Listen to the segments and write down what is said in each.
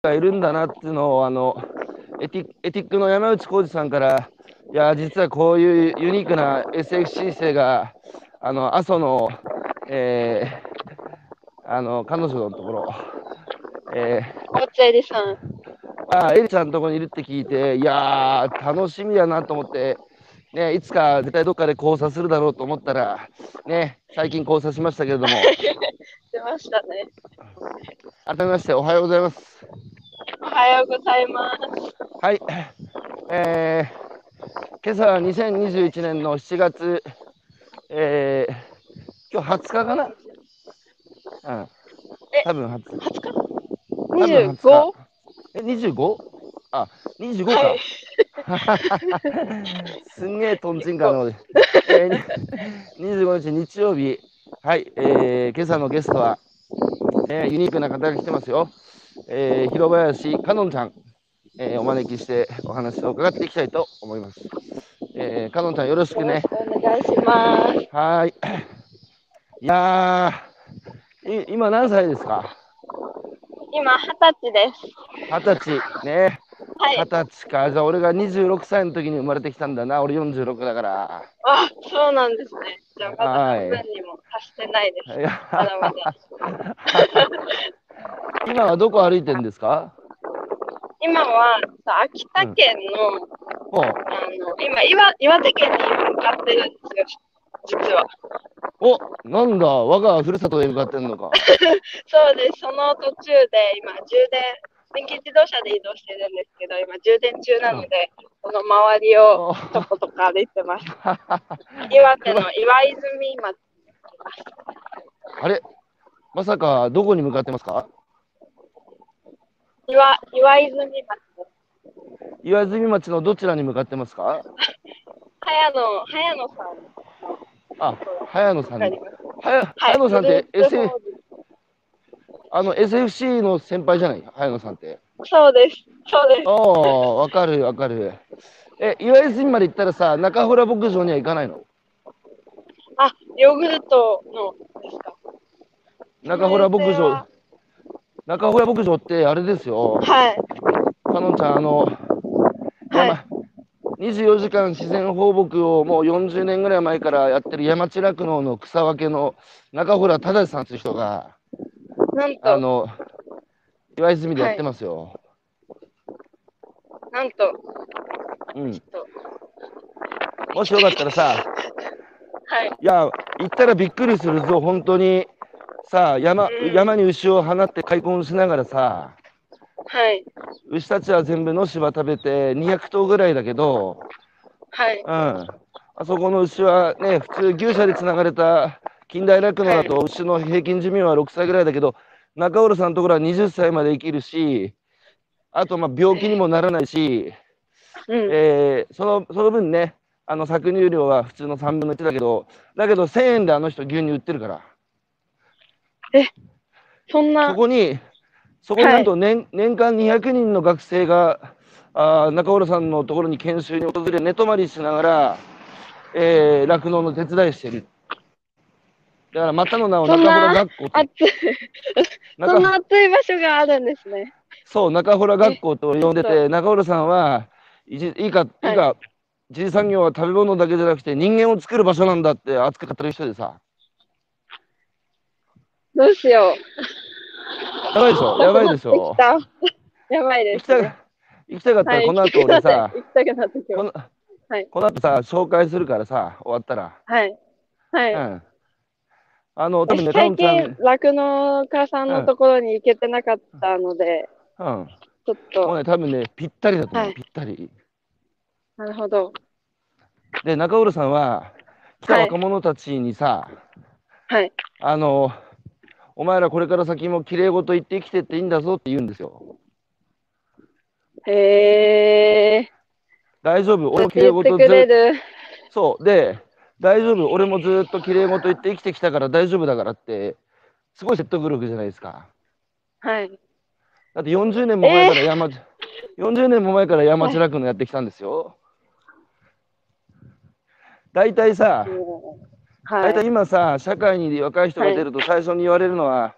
がいるんだなっていうのを、あの、エティエティックの山内浩二さんから、いや、実はこういうユニークな SFC 生が、あの、阿蘇の、えー、あの、彼女のところ、えおっちゃいりさん。ー、あ、エリちゃんのところにいるって聞いて、いやー、楽しみだなと思って、ね、いつか絶対どっかで交差するだろうと思ったら、ね、最近交差しましたけれども、出ましたね。改めましておはようございます。おはようございます。はい。えー、今朝は2021年の7月、えー、今日20日かな？うん。え多分20日。20日？多分 ?25? え、25? あ、25か。はい すんげえとんちんかので。えー、25日日曜日、はい、えー、今朝のゲストは、えーユニークな方が来てますよ。えー、広林かのんちゃん、えーお招きしてお話を伺っていきたいと思います。えー、かのんちゃんよろしくね。お願いします。はーい。いやー、い今何歳ですか？今、二十歳です。二十歳。ね。はい二。十歳か。じゃあ俺が26歳の時に生まれてきたんだな。俺46だから。あ、そうなんですね。じゃあ、まだはい半分にも達してないです。いやまだまだ。今はどこ歩いてるんですか？今は、さ秋田県の、おあの、今、岩岩手県に向かってるんですよ。実は。おなんだ我がふるさとへ向かってんのか。そうです。その途中で今、充電、電気自動車で移動してるんですけど、今、充電中なので、この周りをおとことか歩いてます。岩手の岩泉町。あれ？まさかどこに向かってますか？岩岩泉町。岩泉町のどちらに向かってますか？早野、早野さん。あ、早野さん。はやはい早野さんって、SF あの SFC の先輩じゃない？早野さんって。そうです。そうですあ。あ、わかるわかる。え、岩泉まで行ったらさ、中洞牧場には行かないの？あ、ヨーグルトのですか？中洞牧場。中洞牧場ってあれですよ。はい。かのんちゃん、あの、はい山24時間自然放牧をもう40年ぐらい前からやってる山地酪農の草分けの中洞忠さんという人が、なんと、あの、岩泉でやってますよ。なんと、うん。ともしよかったらさ、はい。いや、行ったらびっくりするぞ、本当に。さあ、山、うん山に牛を放って開墾しながらさ、はい。牛たちは全部野芝食べて200頭ぐらいだけど、はい。うん。あそこの牛はね、普通牛舎でつながれた近代酪農だと牛の平均寿命は6歳ぐらいだけど、中浦さんのところは20歳まで生きるし、あとまあ病気にもならないし、うん。えーそのその分ね、あの搾乳量は普通の3分の1だけど、だけど1000円であの人牛乳売ってるから。そそんな、こに、そこになんと年,、年間200人の学生が、あー中浦さんのところに研修に訪れ、寝泊まりしながら、えー酪農の手伝いしてる。だから、またの名を中浦学校と、そんな中暑い場所があるんですね。そう、中浦学校と呼んでて、中浦さんは、いじいいか、い。いか、は一次産業は食べ物だけじゃなくて人間を作る場所なんだって熱く語る人でさ、どうしよやばいでしう。ょ、やばいでし 行ょ。やばいです、行きたね。行きたかったはい、ら、この後俺さ、行きたくなってきこます。のはいこの後さ、紹介するからさ、終わったら。はい。はい。うん。あの、多分ね、か最近、酪農家さんのところに行けてなかったので、うん。ちょっもうと、ね、多分ね、ぴったりだと思う、はいぴったり。なるほど。で、中浦さんは、来たはい若者たちにさ、はい。あの、お前らこれから先も綺麗事言って生きてっていいんだぞって言うんですよ。へえ。大丈夫、俺も綺麗言って事くれずる。そう。で、大丈夫、俺もずっと綺麗事言って生きてきたから大丈夫だからって、すごい説得力じゃないですか。はい。だって40年も前から山、40年も前から山地酪農やってきたんですよ。大体さ、はい。大体今さ、社会に若い人が出ると最初に言われるのは、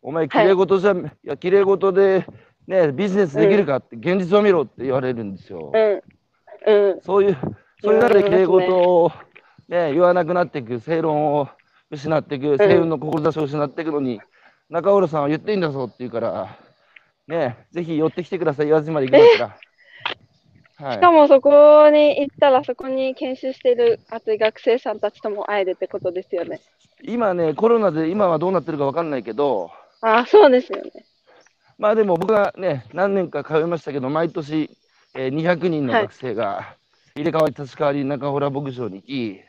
お前、綺麗事じゃ、い、や、綺麗事でね、ビジネスできるかって、現実を見ろって言われるんですよ。うん。うん。そういう、そういう中で敬語と、ね、言わなくなっていく、正論を失っていく、正運の志を失っていくのに、中浦さんは言っていいんだぞって言うから、ね、ぜひ寄ってきてください、言わずまで行きますから。はいしかもそこに行ったら、そこに研修している熱い学生さんたちとも会えるってことですよね。今ね、コロナで今はどうなってるか分かんないけど、ああ、そうですよね。まあでも僕はね、何年か通いましたけど、毎年、えー200人の学生が入れ替わり立ち替わり中洞牧場に行き、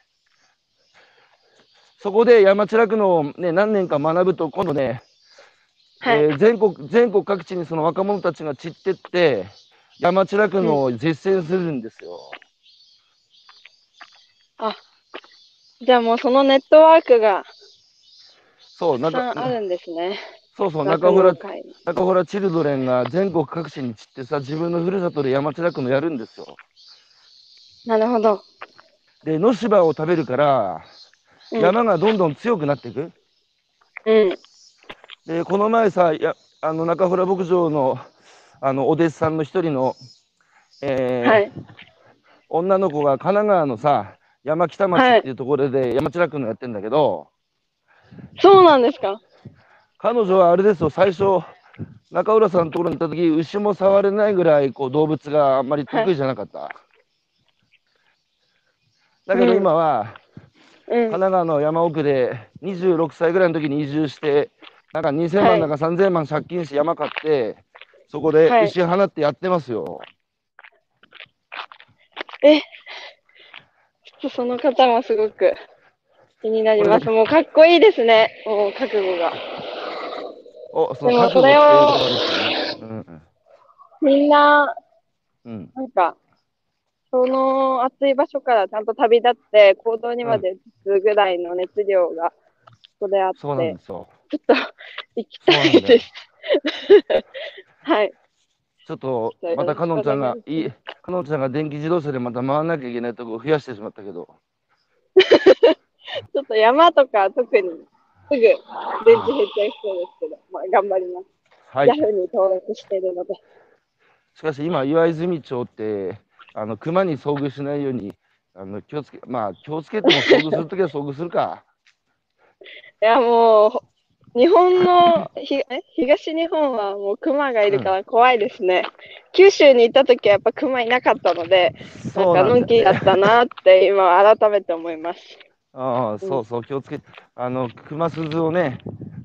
そこで山地酪農を、ね、何年か学ぶと、今度ね、はい。えー全国全国各地にその若者たちが散ってって、山地酪農を実践するんですよ。じゃあもうそのネットワークがそう、なんかあるんですね。そうそう、酪中洞農会に中洞チルドレンが全国各地に散ってさ、自分のふるさとで山地酪農やるんですよ。なるほど。で、野芝を食べるから、うん、山がどんどん強くなっていく。うん。で、この前さ、やあの中洞牧場のあのお弟子さんの一人の、えーはい。女の子が神奈川のさ、山北町っていうところで山地酪農やってんだけど、そうなんですか？彼女はあれですよ、最初、中浦さんのところに行った時牛も触れないぐらいこう動物があんまり得意じゃなかった。だけど今は、うん神。奈川の山奥で26歳ぐらいの時に移住して、なんか2000万なんか3000万借金して山買って、そこではい牛放ってやってますよ。え、ちょっとその方もすごく気になります。もうかっこいいですね。もう覚悟が。お、そのでも覚悟っていうところですよね。みんな、うんうん。なんか、その暑い場所からちゃんと旅立って行動にまで移すぐらいの熱量がここであって、ちょそうなんっですよ。と行きたいです。はい。ちょっとまたかのんちゃんがいし、いい、かのんちゃんが電気自動車でまた回らなきゃいけないとこ増やしてしまったけど、ちょっと山とか特にすぐ電池減っちゃいそうですけど、まあ、頑張ります。はい。Yahoo に登録しているので。しかし今、岩泉町って、あの熊に遭遇しないように、あの気をつけ、まあ気をつけても遭遇するときは遭遇するか。いや、もう、日本のひ え？東日本はもう熊がいるから怖いですね。九州に行った時はやっぱ熊いなかったので、なんかのんきだったなって今改めて思います。ああ、そうそう、気をつけて、あの、熊鈴をね、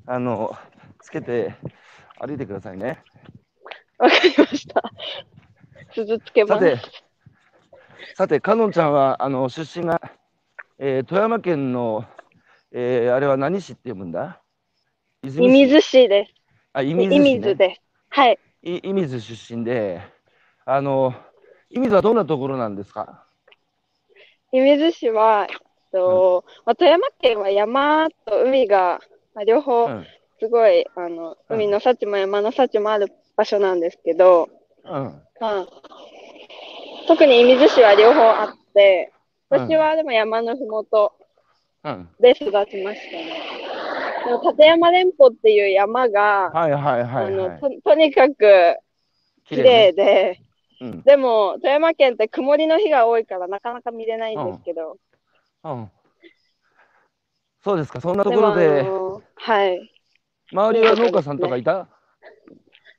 あの、つけて歩いてくださいね。わかりました。鈴つけます。さて、さて、かのんちゃんは、あの、出身が、えー富山県の、えーあれは何市って読むんだ？射水市です。あ、射射水市、ね水。です。はい。い射水出身で、あの、射水はどんなところなんですか？射水市は、とまあ、富山県は山と海が、まあ、両方うん。すごい、あのうん海の幸も山の幸もある場所なんですけど、うん。まあ、特に射水市は両方あって、うん私はでも山のふもとうん。で育ちましたね。立山連峰っていう山が、はいはいはい、あはい。のととにかく綺麗で、ねうん。でも富山県って曇りの日が多いからなかなか見れないんですけど、うん。そうですか、そんなところで、のはい。周りは農家さんとかいた？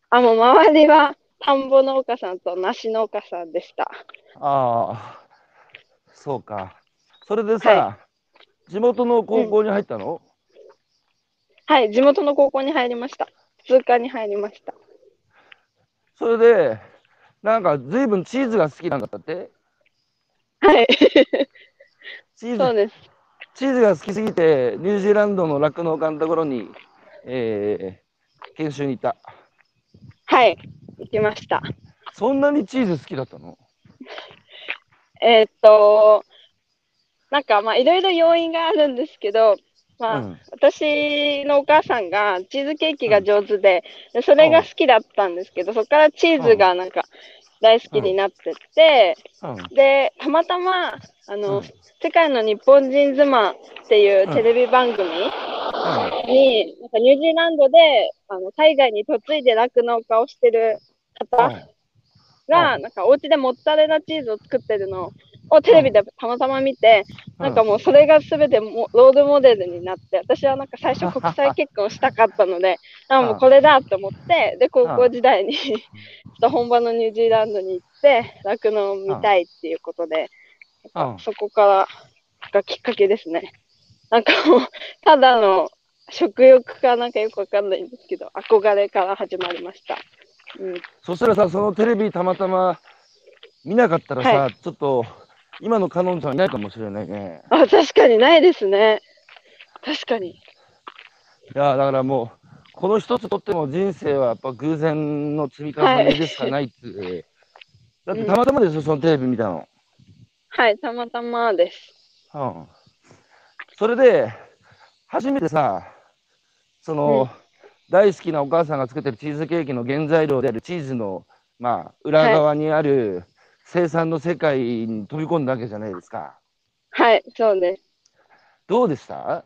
あ、もう周りは田んぼ農家さんと梨農家さんでした。ああ、そうか。それでさ、は地元の高校に入ったの、はい、地元の高校に入りました。通科に入りました。それで、なんか随分チーズが好きなんだったって？はい、チーズそうです。チーズが好きすぎて、ニュージーランドの酪農家のところに、えー研修に行った。はい、行きました。そんなにチーズ好きだったの？えーっと、なんかまあいろいろ要因があるんですけど、まあ、うん。私のお母さんがチーズケーキが上手で、でそれが好きだったんですけど、そこからチーズがなんか大好きになってって、うん。で、たまたま、あの、うん。世界の日本人妻っていうテレビ番組に、なんかニュージーランドで、あの、海外に嫁いで酪農家をしてる方が、なんかお家でモッツァレラチーズを作ってるのをテレビでたまたま見て、なんかもうそれが全てもロールモデルになって、私はなんか最初国際結婚したかったので、あもうこれだと思って、で、高校時代にちょっと本場のニュージーランドに行って、酪農を見たいっていうことで、うんそこからがきっかけですね。なんかもう、ただの食欲かなんかよくわかんないんですけど、憧れから始まりました。うん、そしたらさ、そのテレビたまたま見なかったらさ、はちょっと今のカノンちゃんいないかもしれないね。あ、確かにないですね。確かに。いや、だからもう、この一つとっても人生はやっぱ偶然の積み重ねでしかないっていう。だってたまたまですよ、そのテレビ見たの。はい、たまたまです。うん。それで、初めてさ、その、大好きなお母さんが作ってるチーズケーキの原材料であるチーズの、まあ、裏側にある生産の世界に飛び込んだわけじゃないですか。はい、そうです。どうでした？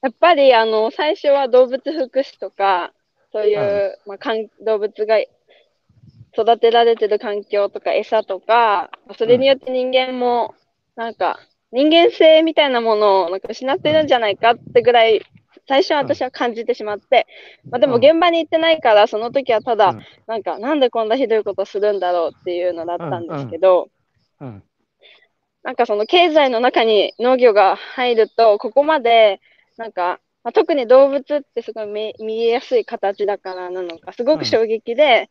やっぱり、あの、最初は動物福祉とか、そういう、はまあ、かん動物が育てられてる環境とか餌とか、それによって人間も、なんか、人間性みたいなものをなんか失ってるんじゃないかってぐらい、最初は私は感じてしまって、まあ、でもうん現場に行ってないから、その時はただうん、なんか、なんでこんなひどいことするんだろうっていうのだったんですけど、うん。なんかその経済の中に農業が入ると、ここまで、なんか、まあ、特に動物ってすごい見見えやすい形だからなのか、すごく衝撃で、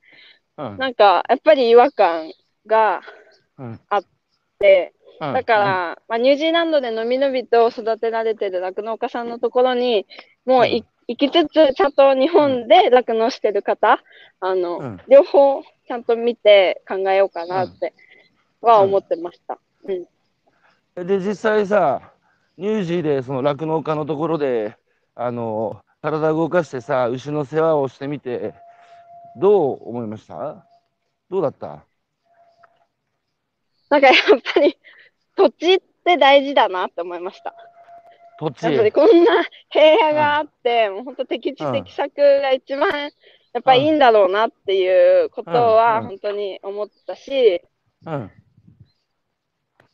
うん。なんか、やっぱり違和感がうん。あって、うんだから、まあ、ニュージーランドでのびのびと育てられてる酪農家さんのところに、もうい、行きつつ、ちゃんと日本で酪農してる方、あの、うん。両方ちゃんと見て考えようかなっては思ってました。うん。うん。で、実際さ、ニュージーでその酪農家のところで、あの、体動かしてさ、牛の世話をしてみて、どう思いました？どうだった？なんかやっぱり土地って大事だなって思いました。土地。やっぱりこんな平野があって、もう本当適地うん適作が一番やっぱいいんだろうなっていうことうんうはん本当に思ったし、うん。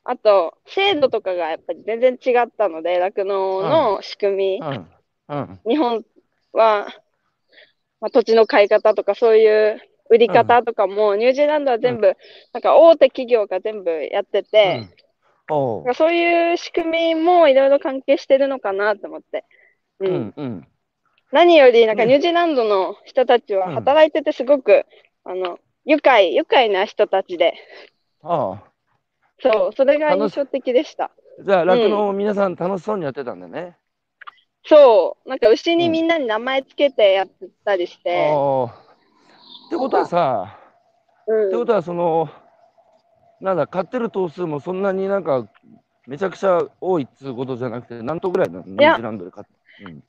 あと制度とかがやっぱり全然違ったので、酪農の仕組み、うん。うん。日本は、まあ、土地の買い方とかそういう売り方とかも、ニュージーランドは全部、なんか大手企業が全部やってて、そういう仕組みもいろいろ関係してるのかなと思って。ううんん。うん。何より、なんかうんニュージーランドの人たちはうん働いててすごく、あの、愉快、愉快な人たちで、ああ。そう、それが印象的でした。じゃあ、酪農も皆さん楽しそうにやってたんだね。そう、なんか牛にみんなに名前つけてやってたりして、ああ。ってことはさ、うんってことはその、なんだ、買ってる頭数もそんなになんか、めちゃくちゃ多いっつうことじゃなくて、何頭ぐらいなのニュージーランドで買って。うん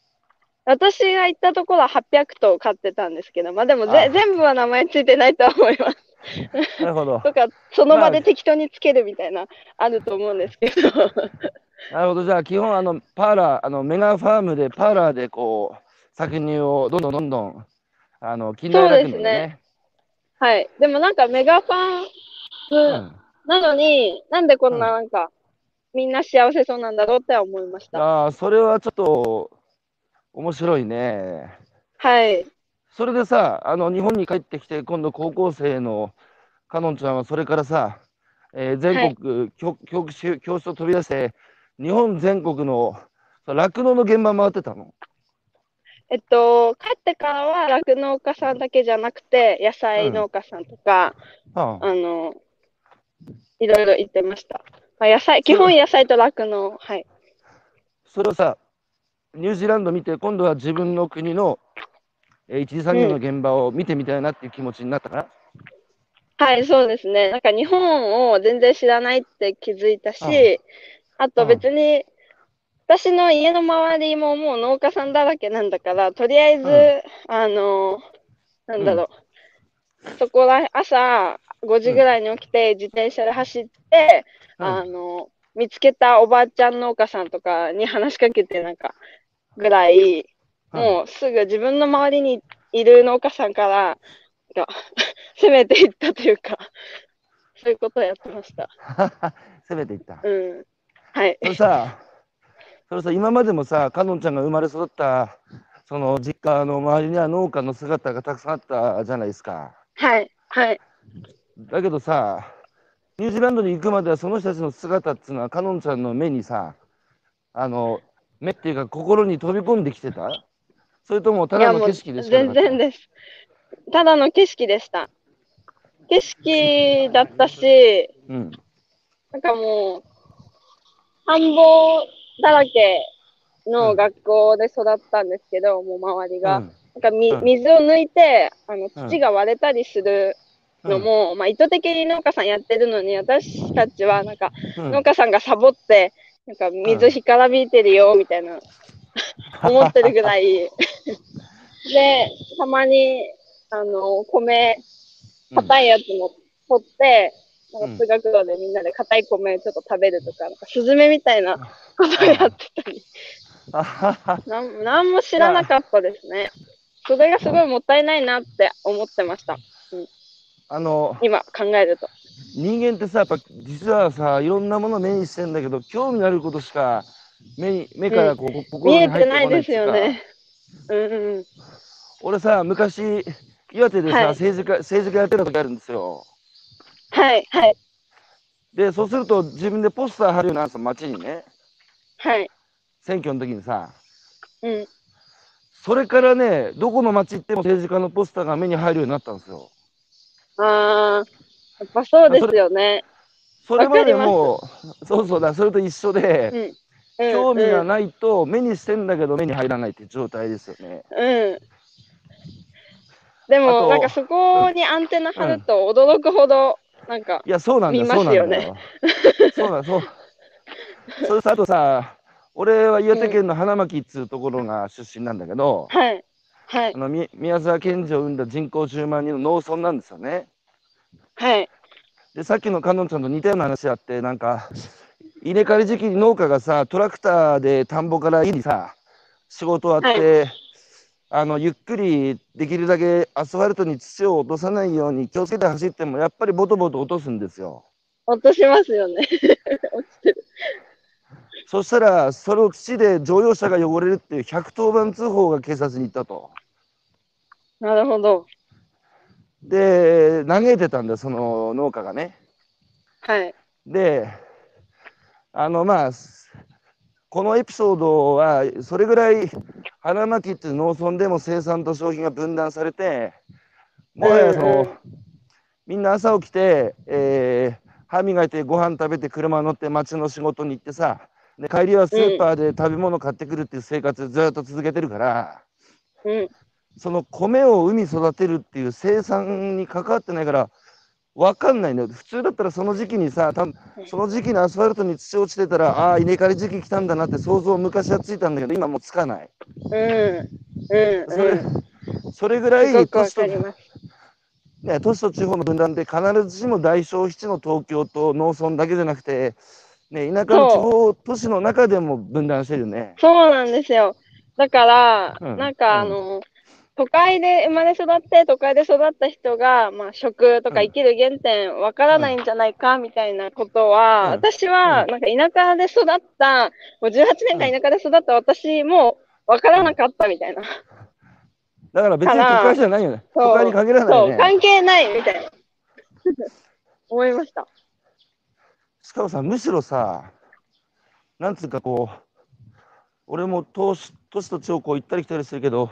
私が行ったところは800頭飼ってたんですけど、まあでもぜあ全部は名前ついてないとは思います。なるほど。とか、そのまあ場で適当につけるみたいな、あると思うんですけど。なるほど。じゃあ、基本、あの、パーラー、あの、メガファームで、パーラーで、こう、搾乳をどんどんどんどん、あの、近代酪農にね。はい。でもなんかメガファンうんなのに、なんでこんななんか、みんな幸せそうなんだろうって思いました。ああ、それはちょっと、面白いね。はい。それでさ、あの、日本に帰ってきて、今度高校生のかのんちゃんは、それからさ、えー全国、教教室教室を飛び出して、日本全国の酪農の現場回ってたの？えっと、帰ってからは酪農家さんだけじゃなくて、野菜農家さんとか、あああの、いろいろ行ってました。まあ、野菜、基本野菜と酪農。はい。それをさ、ニュージーランド見て、今度は自分の国の、えー一次産業の現場を見てみたいなっていう気持ちになったかな。はい、そうですね。なんか日本を全然知らないって気づいたし、あと別に、私の家の周りももう農家さんだらけなんだから、とりあえず、うんあの、なんだろう、そこら、朝5時ぐらいに起きて自転車で走って、うんあの、見つけたおばあちゃん農家さんとかに話しかけて、なんか、ぐらい、もうすぐ自分の周りにいる農家さんから、か、攻めていったというか、そういうことをやってました。攻めていった。うん。はい。それさ、それさ、今までもさ、かのんちゃんが生まれ育った、その実家の周りには農家の姿がたくさんあったじゃないですか。はい。はい。だけどさ、ニュージーランドに行くまではその人たちの姿っていうのは、かのんちゃんの目にさ、あの、目っていうか心に飛び込んできてた？それともただの景色でし全然です。ただの景色でした。景色だったし、うん。なんかもう、田んぼだらけの学校で育ったんですけど、もう周りが。うんなんかみうん水を抜いて、あのうん土が割れたりするのも、まあ意図的に農家さんやってるのに、私たちはなんかうん。農家さんがサボって、なんか水干からびいてるよみたいな、思ってるぐらい。で、たまに、あの、米、硬いやつも取って、なんか通学路でみんなで硬い米ちょっと食べるとか、なんかスズメみたいなことをやってたり、あははなんなんも知らなかったですね。それがすごいもったいないなって思ってました。あの、今考えると。人間ってさ、やっぱ実はさ、いろんなもの目にしてんだけど、興味のあることしか目に目からこう、見心にえ入ってこないいてないうかよね。うんうん。俺さ、昔、岩手でさ、はい政治家、政治家やってた時あるんですよ。はい、はい、で、そうすると自分でポスター貼るようになるんですよ、街にね。はい。選挙の時にさ。うん。それからね、どこの街行っても政治家のポスターが目に入るようになったんですよ。あー、やっぱそうですよね。それまでもう、そうそうだ、それと一緒で、うん。うん興味がうんないと目にしてんだけど目に入らないっていう状態ですよね。うん。でも、なんかそこにアンテナ張ると驚くほど、なんか、いや、そうなんだそうなんだ。そうなんそう。それさ、あとさ、俺は岩手県の花巻っつうところが出身なんだけど、はい、はいあ、のみ宮沢賢治を生んだ人口10万人の農村なんですよね。はい、で、さっきのかのんちゃんと似たような話あって、なんか、稲刈り時期に農家がさ、トラクターで田んぼから家にさ、仕事あって、あの、ゆっくりできるだけアスファルトに土を落とさないように気をつけて走っても、やっぱりボトボト落とすんですよ。落としますよね。落ちてる。そしたら、その土で乗用車が汚れるっていう110番通報が警察に行ったと。なるほど。で、嘆いてたんだよ、その農家がね。はい、で、あの、まあ、このエピソードは、それぐらい花巻っていう農村でも生産と消費が分断されて、もはやその、みんな朝起きて、えー歯磨いてご飯食べて車乗って町の仕事に行ってさ、で帰りはスーパーで食べ物買ってくるっていう生活ずっと続けてるから、うん、その米を海育てるっていう生産に関わってないから分かんないんだよ普通だったらその時期にさたその時期にアスファルトに土落ちてたらああー稲刈り時期来たんだなって想像昔はついたんだけど今もうつかないうん、うん、それ,、うん。それぐらい都市と。ね、都市と地方の分断で必ずしも大消費地の東京と農村だけじゃなくて、ね、田舎の地方都市の中でも分断してるよね。そうなんですよ。だから、うんなんかあの、都会で生まれ育って、都会で育った人が、まあ、食とかうん生きる原点わからないんじゃないか、みたいなことは、うん私は、なんか田舎で育った、もう18年間田舎で育った私もわからなかったみたいな。だから別に都会じゃないよね。都会に限らないそう、よね。関係ないみたいな。思いました。しかもさ、むしろさ、なんつうかこう、俺も都市都市と地方こう行ったり来たりするけど、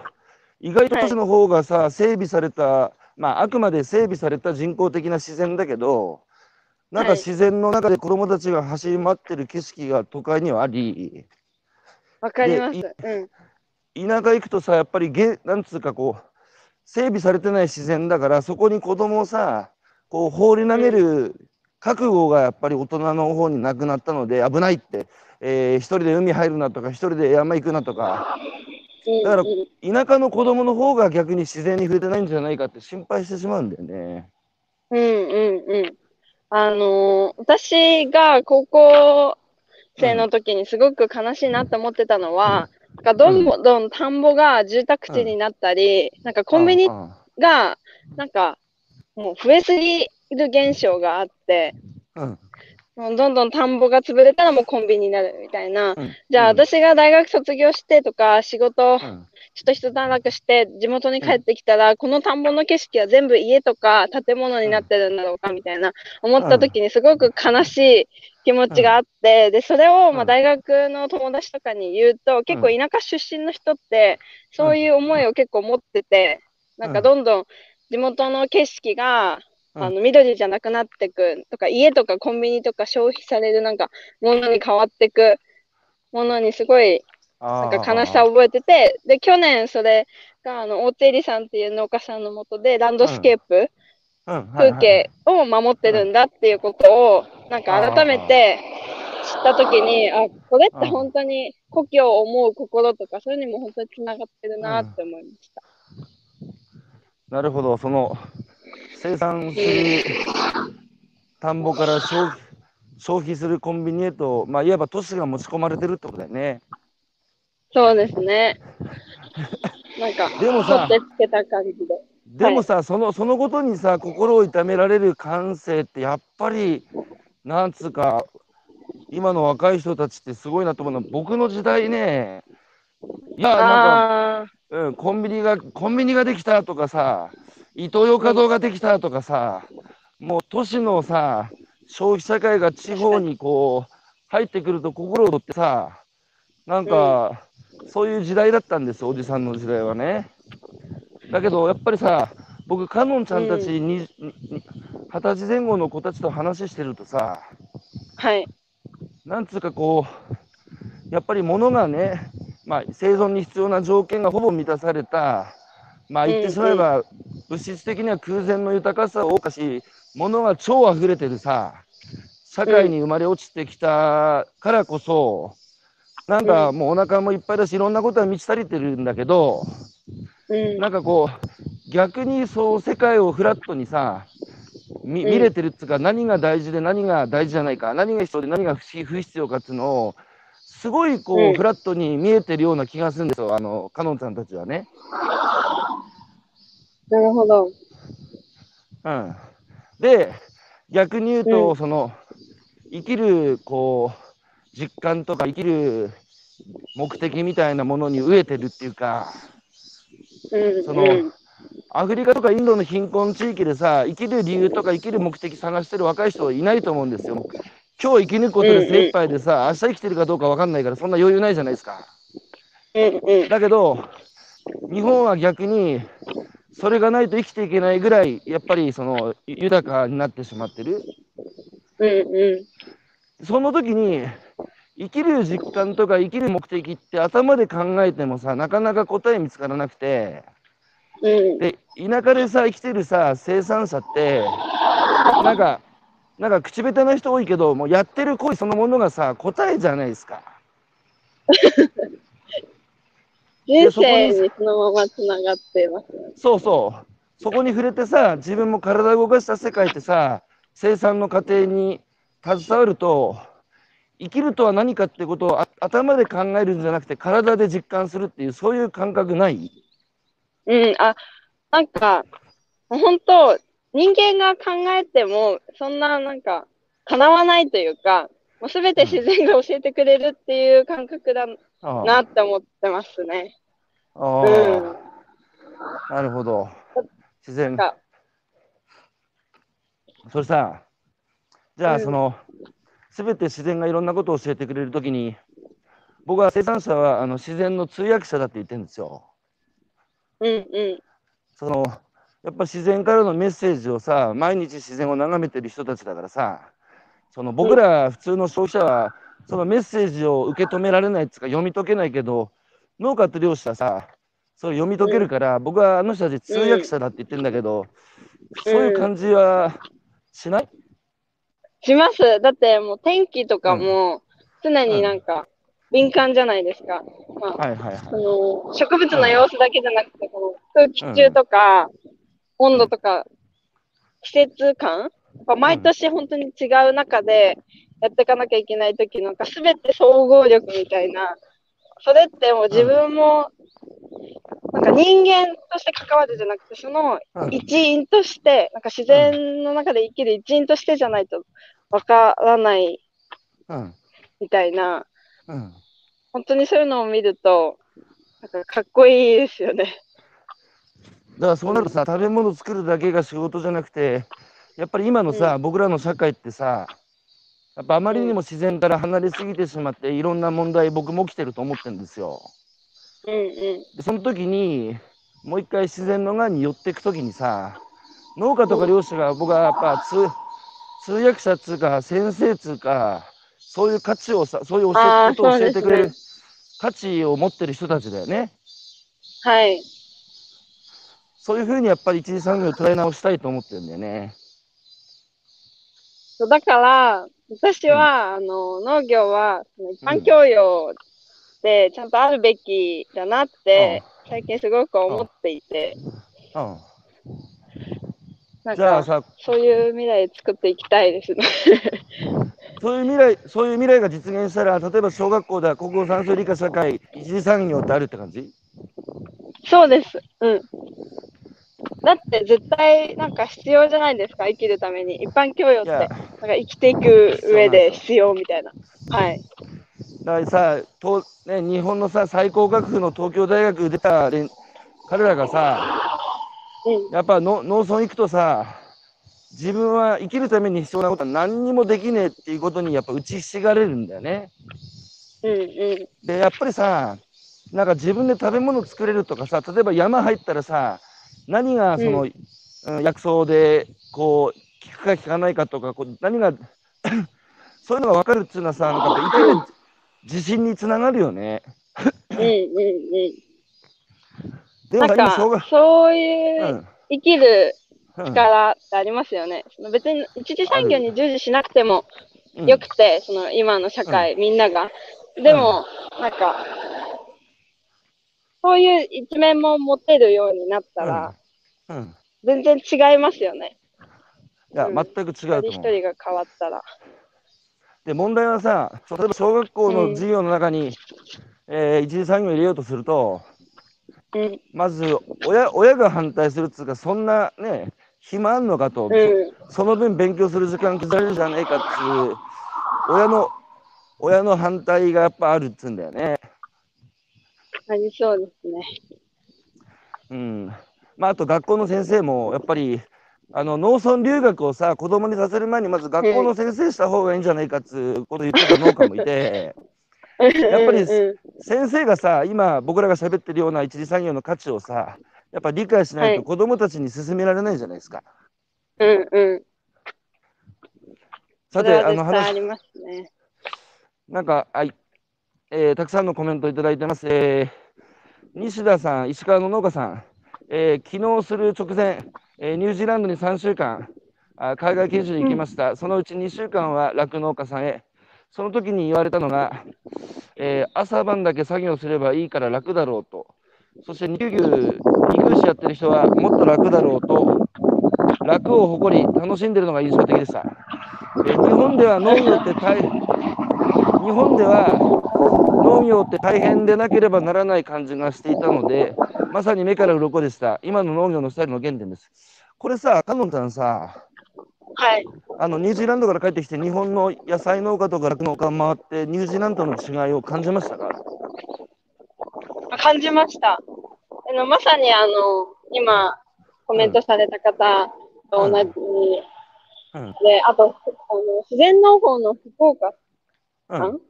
意外と都市の方がさ、整備された、まあ、あくまで整備された人工的な自然だけど、なんかはい自然の中で子供たちが走り回ってる景色が都会にはあり、わかります。でうん。田舎行くとさ、やっぱりげ、なんつうかこう、整備されてない自然だから、そこに子供をさ、こう放り投げる覚悟がやっぱり大人の方になくなったので、危ないって、えー一人で海入るなとか、一人で山行くなとか、うんだからうん田舎の子供の方が逆に自然に触れてないんじゃないかって心配してしまうんだよね。うんうんうん。あのー私が高校生の時にすごく悲しいなって思ってたのは、なんかどんどん田んぼが住宅地になったり、なんかコンビニうんうんがなんか、もう増えすぎる現象があって、うん。もうどんどん田んぼが潰れたらもうコンビニになるみたいな。うん。じゃあ私が大学卒業してとか仕事うん。ちょっと一段落して地元に帰ってきたら、この田んぼの景色は全部家とか建物になってるんだろうかみたいな思った時にすごく悲しい気持ちがあって、で、それをま大学の友達とかに言うと、結構田舎出身の人ってそういう思いを結構持ってて、なんかどんどん地元の景色がうんあの緑じゃなくなってくとか、家とかコンビニとか消費されるなんかものに変わってくものにすごいななんか悲しさを覚えてて、で、去年それが、あの、大手入さんっていう農家さんのもとで、ランドスケープ、風景を守ってるんだっていうことを、なんか改めて知ったときに、あ、これって本当に故郷を思う心とか、そういうのにも本当につながってるなって思いました。なるほど、その生産する田んぼから消費消費するコンビニへと、まあ、いわば都市が持ち込まれてるってことだよね。そうですね。なんか、でもさ取ってつけた感じで。でもさ、そのそのことにさ、心を痛められる感性って、やっぱり、なんつうか、今の若い人たちってすごいなと思うのは、僕の時代ね、いや、なんか、うん、コンビニが、コンビニができたとかさ、イトーヨーカドーができたとかさ、もう都市のさ、消費社会が地方にこう、入ってくると心を取ってさ、なんか、そういう時代だったんです、おじさんの時代はね。だけど、やっぱりさ、僕、かのんちゃんたちに、に二十歳前後の子たちと話してるとさ、はい。なんつうかこう、やっぱり物がね、まあ、生存に必要な条件がほぼ満たされた、まあ言ってしまえば、物質的には空前の豊かさを謳歌し、物が超溢れてるさ、社会に生まれ落ちてきたからこそ、なんかもうお腹もいっぱいだし、いろんなことは満ち足りてるんだけど、うん。なんかこう、逆にそう世界をフラットにさ、みうん見れてるっつうか、何が大事で何が大事じゃないか、何が必要で何が不必要かっていうのを、すごいこう、うんフラットに見えてるような気がするんですよ、あの、かのんちゃんたちはね。なるほど。うん。で、逆に言うと、うんその、生きる、こう、実感とか生きる目的みたいなものに飢えてるっていうか、うん。そのうんアフリカとかインドの貧困地域でさ、生きる理由とか生きる目的探してる若い人はいないと思うんですよ。今日生き抜くことで精一杯でさ、明日生きてるかどうか分かんないから、そんな余裕ないじゃないですか。うんうん。だけど、日本は逆に、それがないと生きていけないぐらい、やっぱりその豊かになってしまってる。うんうん。その時に、生きる実感とか生きる目的って頭で考えてもさ、なかなか答え見つからなくて、うん。で、田舎でさ、生きてるさ、生産者って、なんか、なんか口下手な人多いけど、もうやってる行為そのものがさ、答えじゃないですか。人生にそのままつながっていますね。そうそう。そこに触れてさ、自分も体を動かした世界ってさ、生産の過程に携わると、生きるとは何かってことをあ頭で考えるんじゃなくて、体で実感するっていう、そういう感覚ない？うん、あ、なんか、本当、人間が考えても、そんな、なんか、叶わないというか、もうすべて自然が教えてくれるっていう感覚だなって思ってますね。ああうん。なるほど。自然それさ、じゃあうんその、すべて自然がいろんなことを教えてくれるときに、僕は生産者はあの自然の通訳者だって言ってるんですよ。うんうん。そのやっぱ自然からのメッセージをさ、毎日自然を眺めてる人たちだからさ、その僕ら普通の消費者は、そのメッセージを受け止められないっていうか、読み解けないけど、農家と漁師はさ、それ読み解けるから、僕はあの人たち通訳者だって言ってるんだけど、そういう感じはしない？します。だってもう天気とかも常になんか敏感じゃないですか。まあ、はいはいはい。その植物の様子だけじゃなくて、この空気中とか、温度とか、季節感、毎年本当に違う中でやっていかなきゃいけないときなんか全て総合力みたいな、それってもう自分もなんか人間として関わるじゃなくて、そのうん一員として、なんか自然の中で生きる一員としてじゃないとわからないうん。みたいな、うん。本当にそういうのを見ると、なんかかっこいいですよね。だからそうなるとさ、食べ物作るだけが仕事じゃなくて、やっぱり今のさ、僕らの社会ってさ、やっぱあまりにも自然から離れすぎてしまって、いろんな問題、僕も起きてると思ってるんですよ。うんうん。でその時に、もう一回自然の側に寄っていく時にさ、農家とか漁師が僕はやっぱ通通訳者っつうか、先生っつうか、そういう価値をさ、そういう教えことを教えてくれるそうで価値を持ってる人たちだよね。はい。そういうふうにやっぱり一次産業を捉え直したいと思ってるんだよね。そうだから、私は、あの、農業は、一般教養でちゃんとあるべきだなって、最近すごく思っていて、うん。なんじゃあか、さ、そういう未来作っていきたいですね。そういう未来、そういう未来が実現したら、例えば小学校では国語算数理科社会一次産業ってあるって感じ？そうです。うん。だって絶対なんか必要じゃないですか、生きるために。一般教養って、なんか生きていく上で必要みたいな。はい。だからさ、とね、日本のさ最高学府の東京大学出た連彼らがさ、うん。やっぱの農村行くとさ、自分は生きるために必要なことは何にもできねえっていうことにやっぱ打ちひしがれるんだよね。うんうん。で、やっぱりさ、なんか自分で食べ物作れるとかさ、例えば山入ったらさ、何がその、ううん薬草でこう効くか効かないかとか、こう何が そういうのが分かるっていうのはさ、なんかやっぱり自信につながるよね。うんうんうん。なんか、そういううん生きるうん力ってありますよね。その別に一次産業に従事しなくてもうんよくて、その今の社会、みんなが。でも、なんか、そういう一面も持てるようになったら、うん、全然違いますよね。いや、うん全く違う一人と思う。一人が変わったら。で、問題はさ、例えば小学校の授業の中に、えー一次産業を入れようとすると、うん。まず親親が反対するっつうか、そんなね、暇あんのかと、うん。そその分勉強する時間削られるじゃねえかっつう、親の、親の反対がやっぱあるっつうんだよね。ありそうですね。うん。まあ、あと学校の先生も、やっぱり、あの農村留学をさ、子供にさせる前に、まず学校の先生した方がいいんじゃないかっつうことを言ってた農家もいて、やっぱりうん先生がさ、今、僕らが喋ってるような一次産業の価値をさ、やっぱ理解しないとはい子供たちに進められないじゃないですか。うんうん。さて、あの話絶対ありますね。なんか、はい、えーたくさんのコメントいただいてます。えー西田さん、石川の農家さん、えー昨日する直前、えーニュージーランドに3週間、あ海外研修に行きました。そのうち2週間は酪農家さんへ。その時に言われたのが、えー朝晩だけ作業すればいいから楽だろうと。そして肉牛、肉牛やってる人はもっと楽だろうと、楽を誇り、楽しんでるのが印象的でした。えー日本では農業って大日本では農業って大変でなければならない感じがしていたので、まさに目から鱗でした。今の農業のスタイルの原点です。これさ、カノンさんさ、はい。あのニュージーランドから帰ってきて、日本の野菜農家とか酪農家回って、ニュージーランドの違いを感じましたか？感じました。あのまさにあの、今、コメントされた方と同じ、うん。で、あと、あの自然農法の福岡うん。さん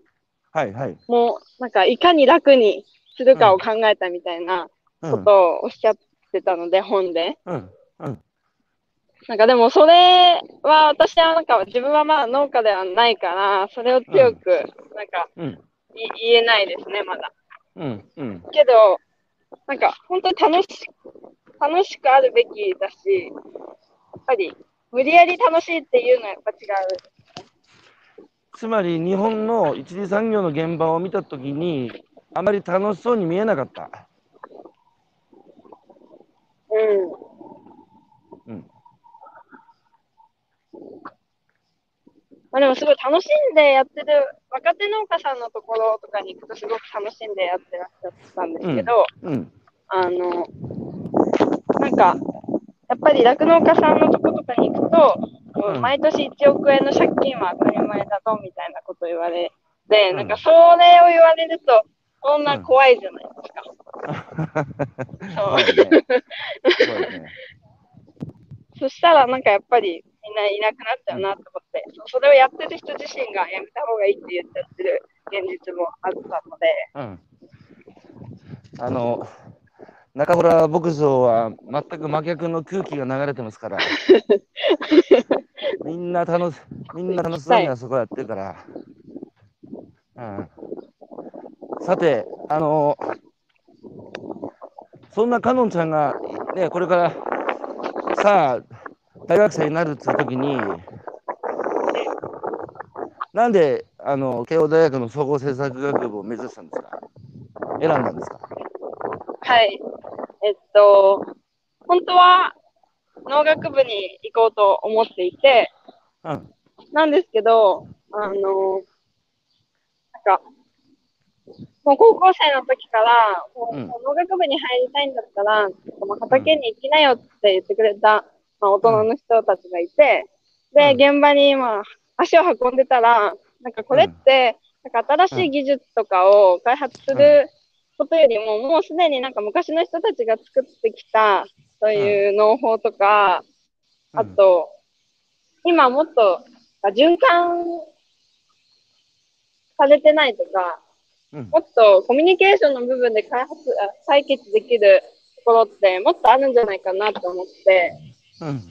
はいはい。も、なんか、いかに楽にするかを考えたみたいなうん。ことをおっしゃってたので、本で。うん。うん。なんかでも、それは、私はなんか、自分はまあ農家ではないから、それを強く、なんか、言えないですね、まだ。うん。うん。けど、なんか、本当に楽し、楽しくあるべきだし、やっぱり、無理やり楽しいっていうのはやっぱ違う。つまり、日本の一次産業の現場を見たときに、あまり楽しそうに見えなかった。うん。うん。まあ、でもすごい楽しんでやってる、若手農家さんのところとかに行くとすごく楽しんでやってらっしゃったんですけど、うん。あの、なんか、やっぱり酪農家さんのとことかに行くと、うん毎年1億円の借金は当たり前だぞみたいなこと言われて、うんなんかそれを言われると、こんな怖いじゃないですか。そうだね。そうだね。そしたらなんかやっぱりみんないなくなっちゃうなと思って、そそれをやってる人自身がやめた方がいいって言っちゃってる現実もあったので、うん。あの、中村牧場は全く真逆の空気が流れてますから。みんな楽し、みんな楽しそうにあそこやってるから。うん。さて、あの、そんなかのんちゃんが、ね、これから、さあ、大学生になるって時に、なんで、あの、慶応大学の総合政策学部を目指したんですか？選んだんですか？はい。えっと、本当は農学部に行こうと思っていて、うん。なんですけど、あの、なんか、もう高校生の時から、もうう農学部に入りたいんだったら、もう畑に行きなよって言ってくれた、まあ、大人の人たちがいて、で、現場に、まあ、足を運んでたら、なんかこれって、なんか新しい技術とかを開発することよりも、もうすでになんか昔の人たちが作ってきた、そういう農法とか、あと、今もっとあ循環されてないとか、うん。もっとコミュニケーションの部分で開発、あ解決できるところってもっとあるんじゃないかなと思って、うん。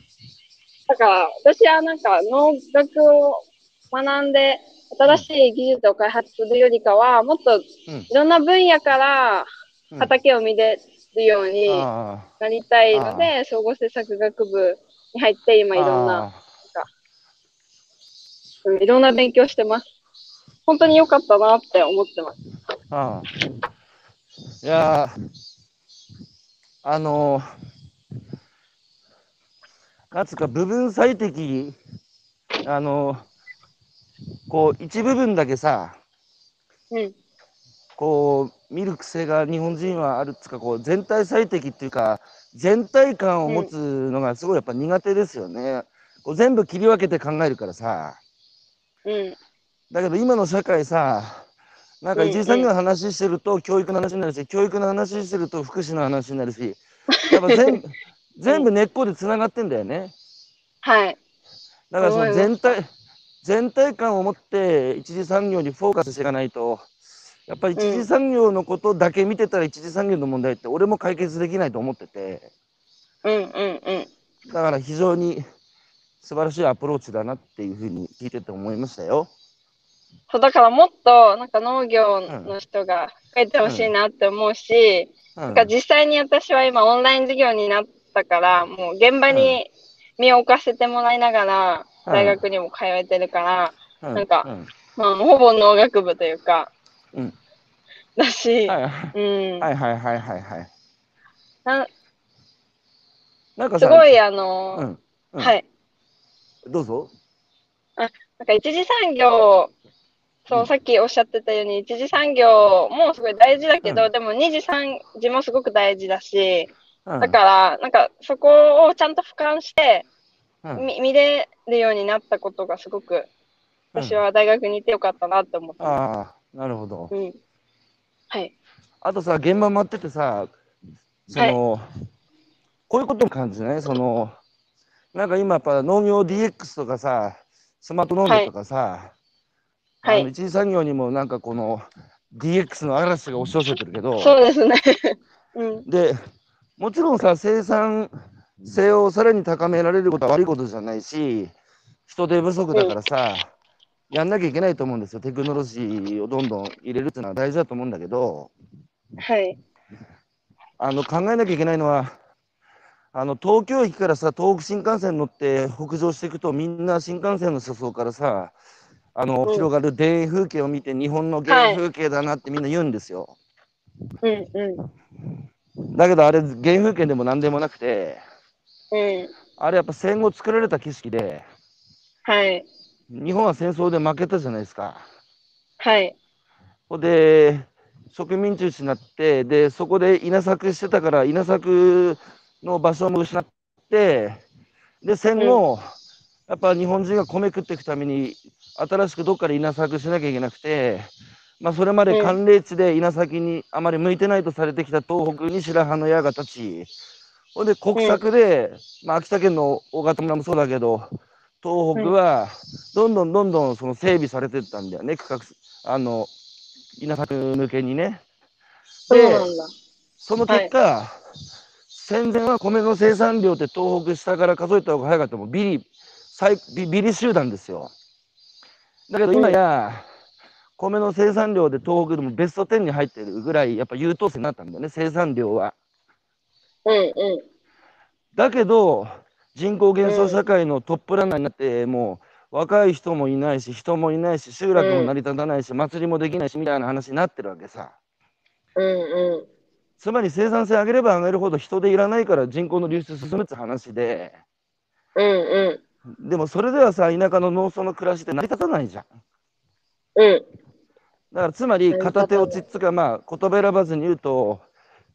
だから私はなんか農学を学んで新しい技術を開発するよりかは、もっとうん。いろんな分野からうん。畑を見れるようにあなりたいので、総合政策学部に入って今あいろんなあうん、いろんな勉強してます。本当に良かったなって思ってます。ああいやーあのなんつうか部分最適あのこう一部分だけさうん。こう見る癖が日本人はあるっつうかこう全体最適っていうか全体感を持つのがすごいやっぱ苦手ですよね。こう全部切り分けて考えるからさうん。だけど今の社会さなんかうん一次産業の話してると教育の話になるし、教育の話してると福祉の話になるし やっぱ全部全部根っこでつながってんだよね。はい。だからその全体全体感を持って一次産業にフォーカスしていかないとやっぱり一次産業のことだけ見てたら一次産業の問題って俺も解決できないと思ってて。うんうんうん。だから非常に素晴らしいアプローチだなっていうふうに聞いてて思いましたよ。そう、だからもっとなんか農業の人が増えてほしいなって思うし、うん。なんか実際に私は今オンライン授業になったから、もう現場に身を置かせてもらいながら、うん。大学にも通えてるから、うなんかうんまあもうほぼ農学部というか、うん。だし、はい。うん。はいはいはいはいはい。ななんかさすごいあの、うんうん。はい。どうぞ。なんか一次産業、そうう、ん。さっきおっしゃってたように、一次産業もすごい大事だけど、うん。でも二次産次もすごく大事だし、うん。だから、なんかそこをちゃんと俯瞰して、うん。み見れるようになったことがすごく、私は大学にいてよかったなって思ってなるほどす。。うん。はい。あとさ現場回っててさその、こういうことも感じない？そのなんか今やっぱ農業 DX とかさスマート農業とかさ、はいあの一次産業にもなんかこの DX の嵐が押し寄せてるけどそうですね。うん。でもちろんさ生産性をさらに高められることは悪いことじゃないし人手不足だからさ、やんなきゃいけないと思うんですよテクノロジーをどんどん入れるっていうのは大事だと思うんだけどはい。あの考えなきゃいけないのはあの東京駅からさ東北新幹線乗って北上していくとみんな新幹線の車窓からさあの、うん広がる田園風景を見て日本の原風景だなってみんな言うんですよ。うんうん。だけどあれ原風景でも何でもなくてうん。あれやっぱ戦後作られた景色ではい。日本は戦争で負けたじゃないですか。はい。ほんで、植民地失って、で、そこで稲作してたから、稲作の場所も失って、で、戦後、やっぱ日本人が米食っていくために、新しくどっかで稲作しなきゃいけなくて、まあ、それまで寒冷地で稲作にあまり向いてないとされてきた東北に白羽の矢が立ち、ほんで国策で、まあ、秋田県の大型村もそうだけど、東北はどんどんどんどんその整備されてったんだよね、区画、あの、稲作向けにね。そうなんだ。その結果、戦前は米の生産量って東北下から数えた方が早かったもんビリ最ビビリ集団ですよ。だけど今や、米の生産量で東北でもベスト10に入ってるぐらいやっぱ優等生になったんだよね生産量は。うんうん。だけど人口減少社会のトップランナーになってもう若い人もいないし人もいないし集落も成り立たないし祭りもできないしみたいな話になってるわけさ。うんうん。つまり生産性上げれば上げるほど人でいらないから人口の流出進むって話で、うんうん。でもそれではさ、田舎の農村の暮らしって成り立たないじゃん。うん。だからつまり片手落ちっつうか、まあ言葉選ばずに言うと、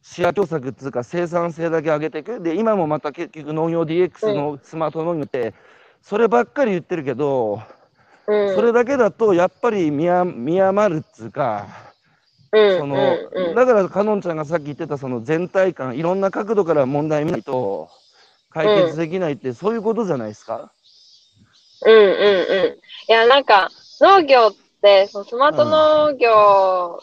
視野狭作っつうか生産性だけ上げていく。で、今もまた結局農業 DX のスマート農業って、そればっかり言ってるけど、うん。それだけだとやっぱり見余るっつうか、うんそのうんうんだからかのんちゃんがさっき言ってたその全体感いろんな角度から問題見ないと解決できないって、そういうことじゃないですか？うんうんうん。いや、なんか、農業って、そのスマート農業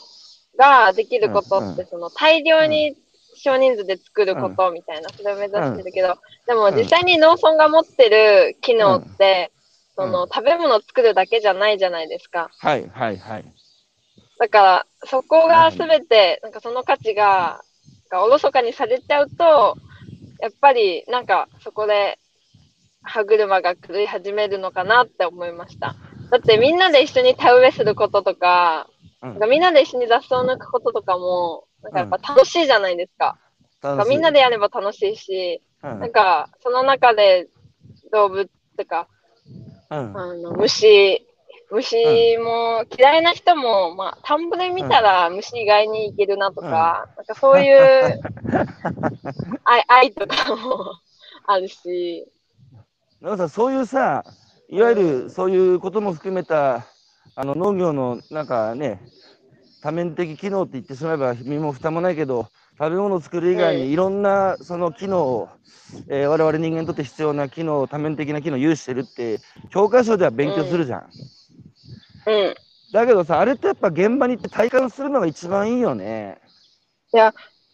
ができることって、その大量に少人数で作ることみたいな、それを目指してるけど、でも実際に農村が持ってる機能って、その食べ物を作るだけじゃないじゃないですか。はいはいはい。だから、そこがすべて、なんかその価値が、がおろそかにされちゃうと、やっぱりなんかそこで歯車が狂い始めるのかなって思いました。だってみんなで一緒に田植えすることとか、うんかみんなで一緒に雑草を抜くこととかも、なんかやっぱ楽しいじゃないですか。なんみんなでやれば楽しいし、うん。なんかその中で動物とか、うん。あの虫、虫も嫌いな人も、まあ、田んぼで見たら虫意外にいけるなとか、なんかそういう 愛愛とかも あるし、なんかさそういうさいわゆるそういうことも含めたあの農業のなんかね多面的機能って言ってしまえば身も蓋もないけど食べ物を作る以外うんにいろんなその機能を、えー我々人間にとって必要な機能多面的な機能を有してるって教科書では勉強するじゃん。うん。だけどさあれってやっぱ現場に行って体感するのが一番いいよね。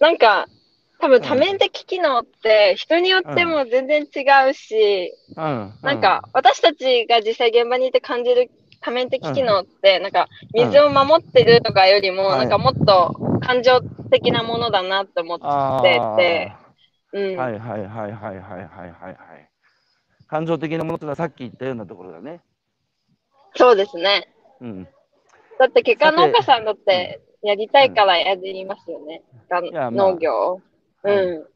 なんか、多分多面的機能って人によっても全然違うし、うん、なんか私たちが実際現場にいて感じる多面的機能って、なんか水を守ってるとかよりも、はいなんかもっと感情的なものだなって思ってあてうん。はいはいはいはいはいはいはいはい。感情的なものってのはさっき言ったようなところだね。そうですね。うん。だって結果農家さんだってやりたいからやりますよね。がいやまあ農業を。ううん。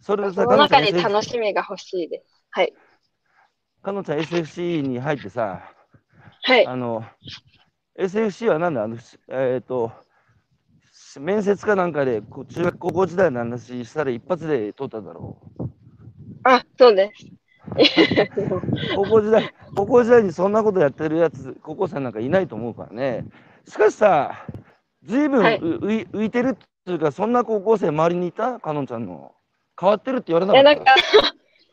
それその中に楽しみが欲しいです。はい。かのちゃん SFC に入ってさ、はい。あの、SFC はなんだ？あの、えっ、と、面接かなんかで中学高校時代の話したら一発で通ったんだろう。あ、そうです。高校時代、高校時代にそんなことやってるやつ、高校生なんかいないと思うからね。しかしさ、ずいぶんはいう浮いてるっていうか、そんな高校生周りにいた？かのんちゃんの。変わってるって言われなえ、かった？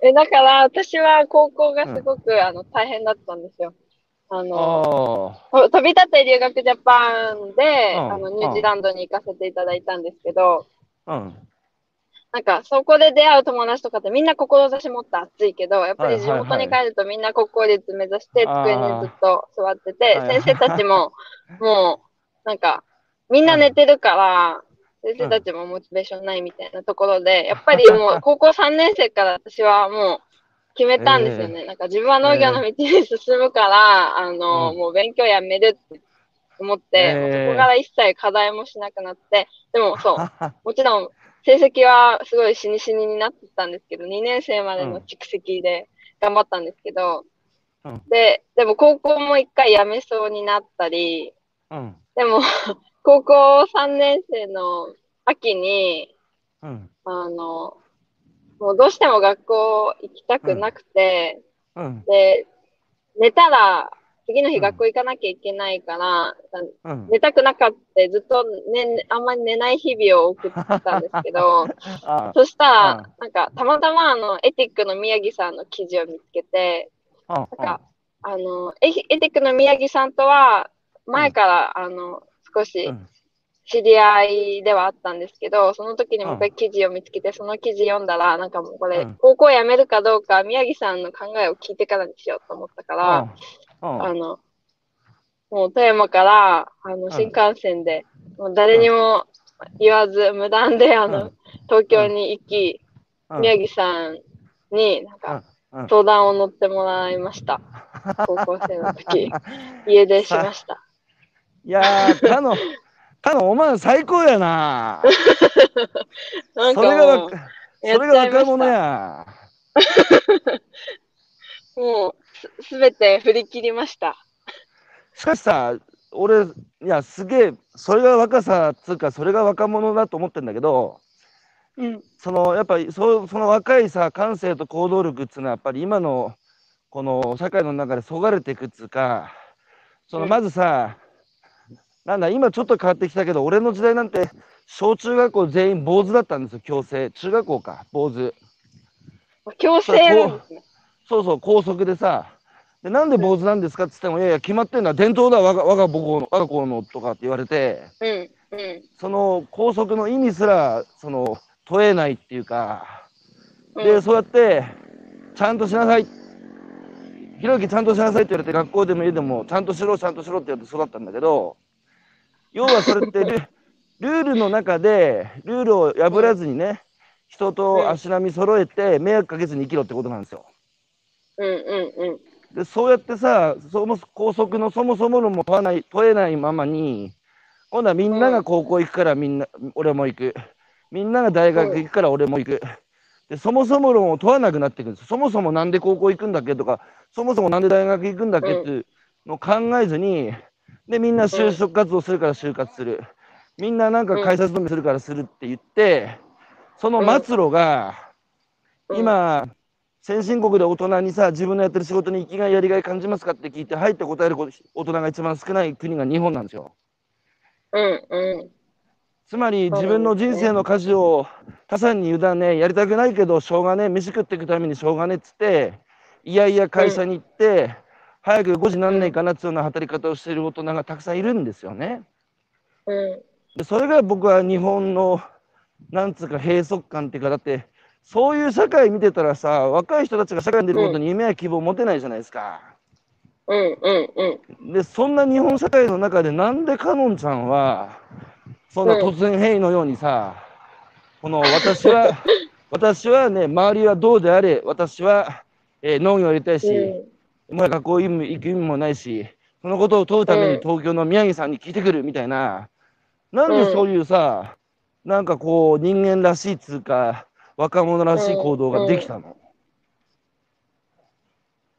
え、だから私は高校がすごく、あの大変だったんですよ。あの、飛び立って留学ジャパンで、うんあの、ニュージーランドに行かせていただいたんですけど、あ、うん。なんか、そこで出会う友達とかってみんな志持って熱いけど、やっぱり地元に帰るとみんな国公立目指して机にずっと座ってて、はい先生たちも、もう、なんか、みんな寝てるから、先生たちもモチベーションないみたいなところで、やっぱりもう 高校3年生から私はもう決めたんですよね。なんか自分は農業の道に進むから、あの、うんもう勉強やめるって思って、えーそこから一切課題もしなくなって、でもそう、もちろん成績はすごい死に死にになってたんですけど、2年生までの蓄積で頑張ったんですけど、うんで、でも高校も一回辞めそうになったり、うん。でも、高校3年生の秋に、うん。あの、もうどうしても学校行きたくなくて、うん。で、寝たら、次のうん日学校行かなきゃいけないから、うん。寝たくなかったずっと、ね、あんまり寝ない日々を送ってたんですけど、あそしたうんら、なんか、たまたまあの、エティックの宮城さんの記事を見つけて、あ。なんか、あの、エエティックの宮城さんとは、前から、あの、少しうん。知り合いではあったんですけど、その時にもう一う回記事を見つけて、その記事読んだら、なんかもうこれうん、高校辞めるかどうか、宮城さんの考えを聞いてからにしようと思ったから、うん。あの、もう富山から、あの、ん新幹線で、もう誰にも言わず、無断で、あの、うん東京に行き、うん。宮城さんに、なんか、うん。相談を乗ってもらいました。高校生の時、家出しました。いやー、かの、かの、お前最高やな。なんかそれがそれが若者や。もう、すすべて振り切りました。しかしさ、俺、いや、すげえ、それが若さっつうか、それが若者だと思ってんだけど、うん。そのやっぱりそその若いさ感性と行動力っつうのはやっぱり今のこの社会の中でそがれていくっつうかそのうんまずさ、なんだ今ちょっと変わってきたけど俺の時代なんて小中学校全員坊主だったんですよ強制中学校か坊主強制。そうそう校則でさでなんで坊主なんですかっつってもいやいや決まってんのは伝統だ我が我が母校の我が校のとかって言われてうん。うん。その校則の意味すらその問えないっていうかうんで、そうやって、ちゃんとしなさい。ひろゆきちゃんとしなさいって言われて、学校でも家でも、ちゃんとしろ、ちゃんとしろって言われて育ったんだけど、要はそれってル、ルールの中で、ルールを破らずにね、人と足並み揃えて、迷惑かけずに生きろってことなんですよ。うんうんうん。で、そうやってさ、そも校則のそもそものも問わない、問えないままに、今度はみんなが高校行くからみんな、俺も行く。みんなが大学行くから俺も行く。で、そもそも論を問わなくなっていくんです。そもそもなんで高校行くんだっけとか、そもそもなんで大学行くんだっけっていうのを考えずに、で、みんな就職活動するから就活する。みんななんか会社勤めするからするって言って、その末路が、うん、今、先進国で大人にさ、自分のやってる仕事に生きがいやりがい感じますかって聞いて、はいって答える大人が一番少ない国が日本なんですよ。うんうん。つまり自分の人生の舵を他さんに委ね、やりたくないけど、しょうがねえ、飯食っていくためにしょうがねえっつって、いやいや会社に行って、早く5時なんねえかなっつうような働き方をしている大人がたくさんいるんですよね。うん。でそれが僕は日本の、なんつうか閉塞感っていうか、だって、そういう社会見てたらさ、若い人たちが社会に出ることに夢や希望を持てないじゃないですか。うんうんうん。で、そんな日本社会の中で、なんでかのんちゃんは、そんな突然変異のようにさ、この私は、私はね、周りはどうであれ、私は、えー農業やりたいし、うんもう学校行く意味もないし、そのことを問うためにうん。東京の宮城さんに聞いてくるみたいな、なんでそういうさ、なんかこう人間らしいっつうか、若者らしい行動ができたの？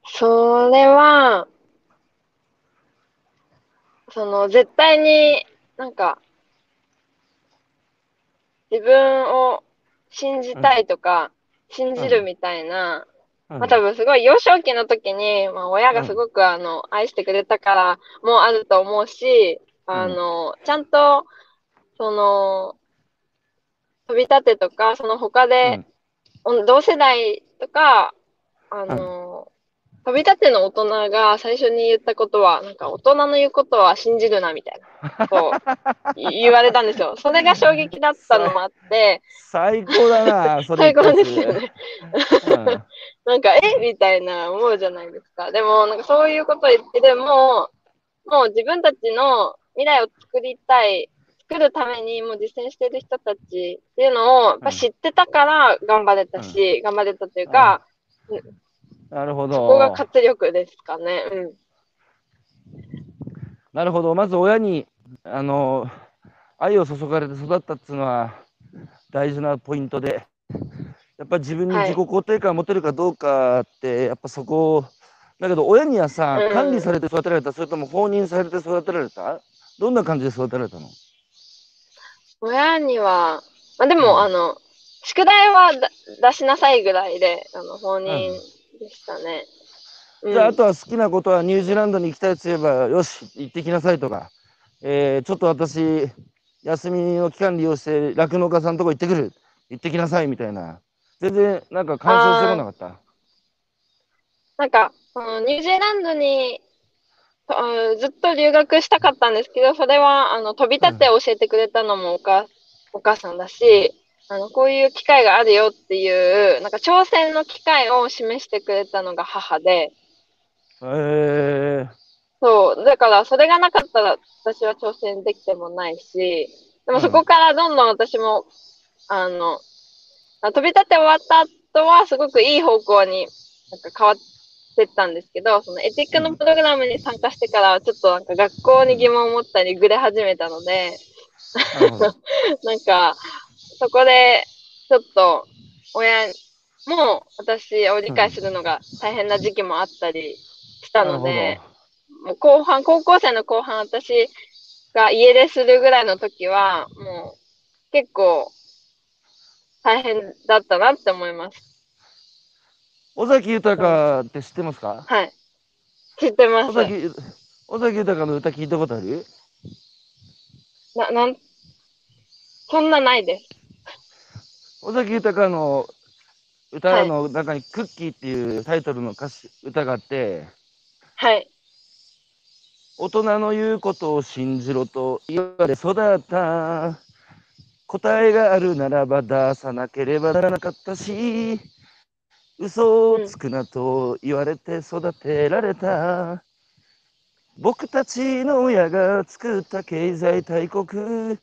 それは、その、絶対になんか、自分を信じたいとか、信じるみたいな、うんまあ多分すごい幼少期の時に、まあ親がすごくあの、愛してくれたからもあると思うし、あの、ちゃんと、その、飛び立てとか、その他で、同世代とか、あの、飛び立ての大人が最初に言ったことは、なんか大人の言うことは信じるな、みたいな、こう、い 言われたんですよ。それが衝撃だったのもあって、最高だな、それ最高ですよね。うんなんか、え？みたいな思うじゃないですか。でも、なんかそういうこと言ってでも、もう自分たちの未来を作りたい、作るためにもう実践してる人たちっていうのを、やっぱ知ってたから頑張れたし、頑張れたというか、なるほそこがど。活力ですかね。うん。なるほど。まず親に、あの、愛を注がれて育ったっていうのは大事なポイントで、やっぱり自分にはい自己肯定感を持てるかどうかって、やっぱそこだけど親にはさ、うん管理されて育てられた、それとも放任されて育てられた？どんな感じで育てられたの？親には、まあ、でも、うんあの、宿題はだ出しなさいぐらいで、あの、放任でしたね。うんじゃあ、あとは好きなことはニュージーランドに行きたいと言えば、よし、行ってきなさいとか、えーちょっと私、休みの期間利用して、酪農家さんのとこ行ってくる、行ってきなさいみたいな、全然なんか干渉してこなかった？なんか、そのニュージーランドに、あずっと留学したかったんですけど、それは、あの、飛び立って教えてくれたのもお母、お母さんだし、あの、こういう機会があるよっていう、なんか挑戦の機会を示してくれたのが母で、えそう、だからそれがなかったら私は挑戦できてもないし、でもそこからどんどん私も、あの、あ飛び立って終わった後はすごくいい方向になんか変わってったんですけど、そのエティックのプログラムに参加してからはちょっとなんか学校に疑問を持ったりぐれ始めたので。な んか、そこでちょっと親も私を理解するのが大変な時期もあったりしたので、もう後半、高校生の後半、私が家出するぐらいの時は、もう結構大変だったなって思います。尾崎豊って知ってますか？はい。知ってます。尾崎尾崎豊の歌聞いたことある？な、なん、そんなないです。尾崎豊の歌の中に「クッキー」っていうタイトルの歌詞歌があってはい。大人の言うことを信じろと言われ育った。答えがあるならば出さなければならなかったし嘘をつくなと言われて育てられた、僕たちの親が作った経済大国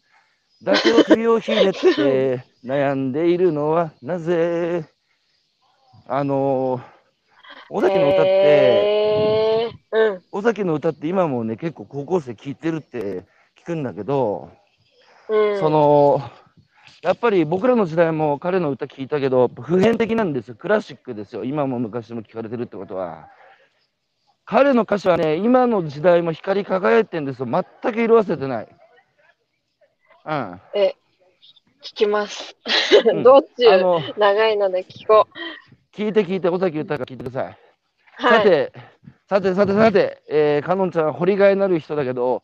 だけど首をひねって 悩んでいるのはなぜあの尾崎の歌って、えー、うん。尾崎の歌って今もね結構高校生聴いてるって聞くんだけど、うん。そのやっぱり僕らの時代も彼の歌聞いたけど普遍的なんですよ。クラシックですよ。今も昔も聞かれてるってことは。彼の歌詞はね今の時代も光り輝いてるんですよ。全く色あせてないうんえ、聞きます。うん道中、長いので聞こ聞いて聞いて尾崎豊聞いてください、う。はい。さてさてさてさて、えー、かのんちゃんは掘りがいのある人だけど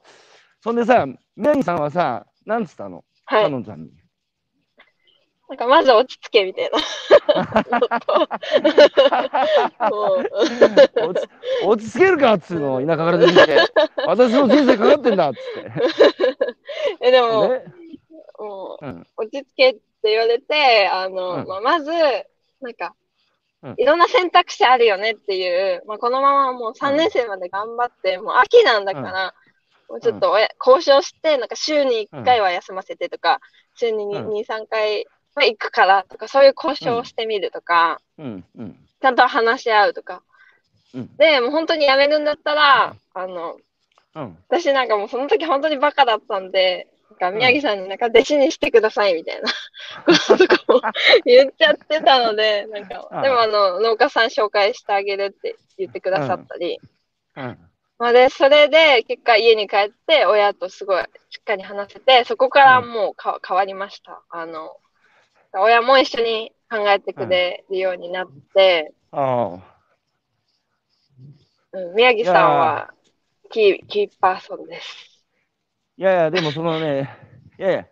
そんでさ宮城さんはさなんつったの？はい。かのんちゃんになんかまず落ち着けみたいな。落ち着けるかっつうのを田舎から出てきて。私の人生かかってんだっつっ え、でても、ね。もう、うん。落ち着けって言われて、あの、うん。まあ、まず、なんかうん、いろんな選択肢あるよねっていう、まあ、このままもう3年生まで頑張って、もう秋なんだから、もうちょっと親交渉して、なんか週に1回は休ませてとか、週に2、うん。2 3回は行くからとか、そういう交渉をしてみるとか、うんうん。ちゃんと話し合うとか。うん。で、もう本当に辞めるんだったら、あの、うん。私なんかもうその時本当にバカだったんで、なんか宮城さんになんか弟子にしてくださいみたいな こととかも言っちゃってたので、なんかでもあの、農家さん紹介してあげるって言ってくださったり、うん。まあで、それで結果家に帰って親とすごいしっかり話せて、そこからもうか変わりました。あの、親も一緒に考えてくれるようになって、あうん、宮城さんはキーキーパーソンです。いやいやでもそのねいやいや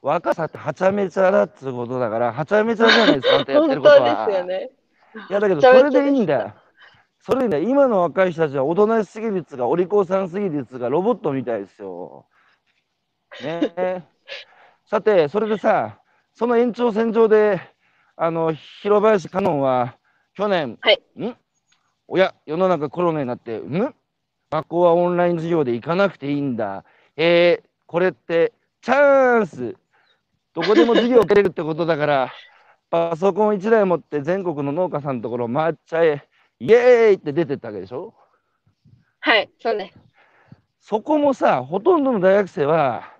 若さってはちゃめちゃだっつうことだからはちゃめちゃじゃないですか あんたやって本ること当はですよね。いやだけど それでいいんだよ。それでいいんだよ。今の若い人たちはおとなしすぎ率がお利口さんすぎ率がロボットみたいですよ。ねえ。さてそれでさその延長線上であの広林香音は去年、はい。ん？おや世の中コロナになってん？学校はオンライン授業で行かなくていいんだ。えー、これってチャンス。どこでも授業受けれるってことだから パソコン1台持って全国の農家さんのところ回っちゃえ。イエーイって出てったわけでしょ？はい、そうね。そこもさほとんどの大学生は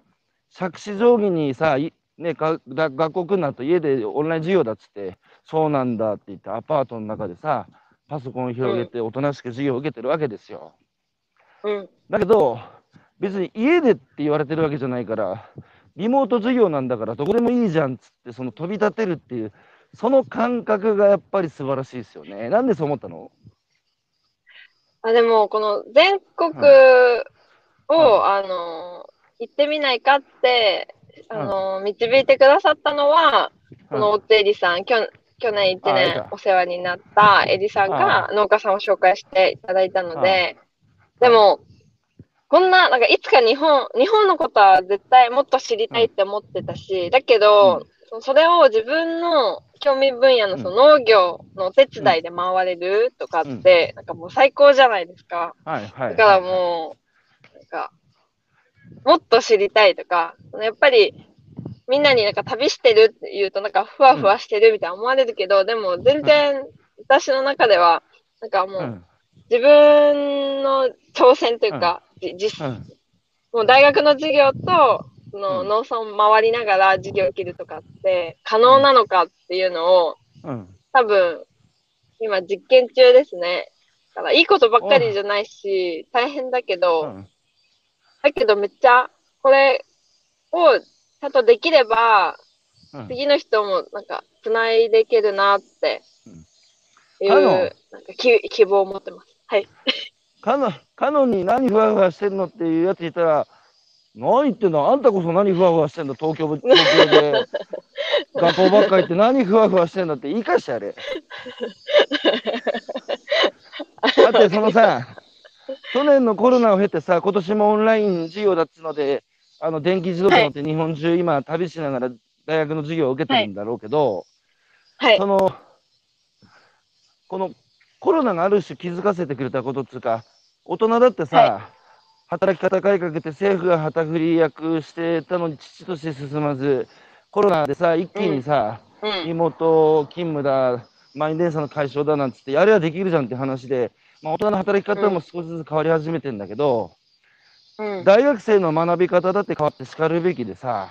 杓子定規にさいね、かだ学校来んなと家でオンライン授業だっつってそうなんだって言ってアパートの中でさパソコンを広げて、おとなしく授業を受けてるわけですよ。うん。だけど、別に家でって言われてるわけじゃないから、リモート授業なんだから、どこでもいいじゃんっつって、その飛び立てるっていう、その感覚がやっぱり素晴らしいですよね。なんでそう思ったの？あ、でも、この全国を、はあの、行ってみないかって、あの、導いてくださったのは、このおつえりさん、きょ去年1あえた。年お世話になったエリさんが農家さんを紹介していただいたので、でも、こんな、なんかいつか日本、日本のことは絶対もっと知りたいって思ってたし、だけど、そそれを自分の興味分野のその農業のお手伝いで回れるとかって、なんかもう最高じゃないですか。だからもう、なんか、もっと知りたいとか、やっぱり、みんなになんか旅してるって言うと、なんかふわふわしてるみたいな思われるけど、でも全然私の中では、なんかもう、うん。自分の挑戦というか、じ実うん。もう大学の授業と、そのうん。農村回りながら授業を受けるとかって可能なのかっていうのを、うん。多分、今実験中ですね。だからいいことばっかりじゃないし、大変だけど、うんだけどめっちゃ、これをちゃんとできれば、うん次の人もなんか、繋いでいけるなっていあのう、なんかき希望を持ってます。はい。カノカノンに何ふわふわしてんのっていうやついたら、何言ってんだあんたこそ何ふわふわしてんだ東京ぶ東京で。学校ばっか行って何ふわふわしてんだって言い返してやれ。だってそのさ、去年のコロナを経てさ、今年もオンライン授業だっつうので、あの電気自動車乗って日本中今旅しながら大学の授業を受けてるんだろうけど、はいそ。の、このコロナがある種気づかせてくれたことっつうか、大人だってさ、は働き方改革って政府が旗振り役してたのに父として進まず、コロナでさ、一気にさ、うん。リモート勤務だ、満員電車の解消だなんつって、やればできるじゃんって話で、まあ、大人の働き方も少しずつ変わり始めてんだけど、うん。大学生の学び方だって変わってしかるべきでさ、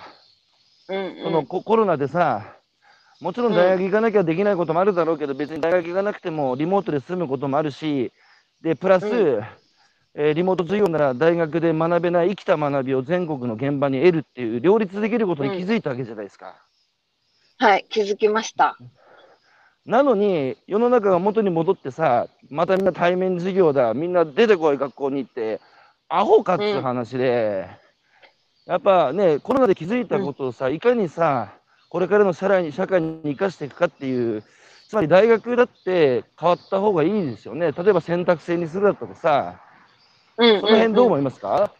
うん。そのココロナでさ、もちろん大学行かなきゃできないこともあるだろうけど、別に大学行かなくてもリモートで済むこともあるし、で、プラス、うえーリモート授業なら大学で学べない生きた学びを全国の現場に得るっていう、両立できることに気づいたわけじゃないですか。はい。気づきました。なのに、世の中が元に戻ってさ、またみんな対面授業だ、みんな出てこい、学校に行って、アホかっつう話で、やっぱね、コロナで気づいたことをさ、いかにさ、これからの社会に社会に生かしていくかっていう、つまり大学だって変わった方がいいですよね。例えば選択制にするだとかさ、うん。その辺どううん思いますか、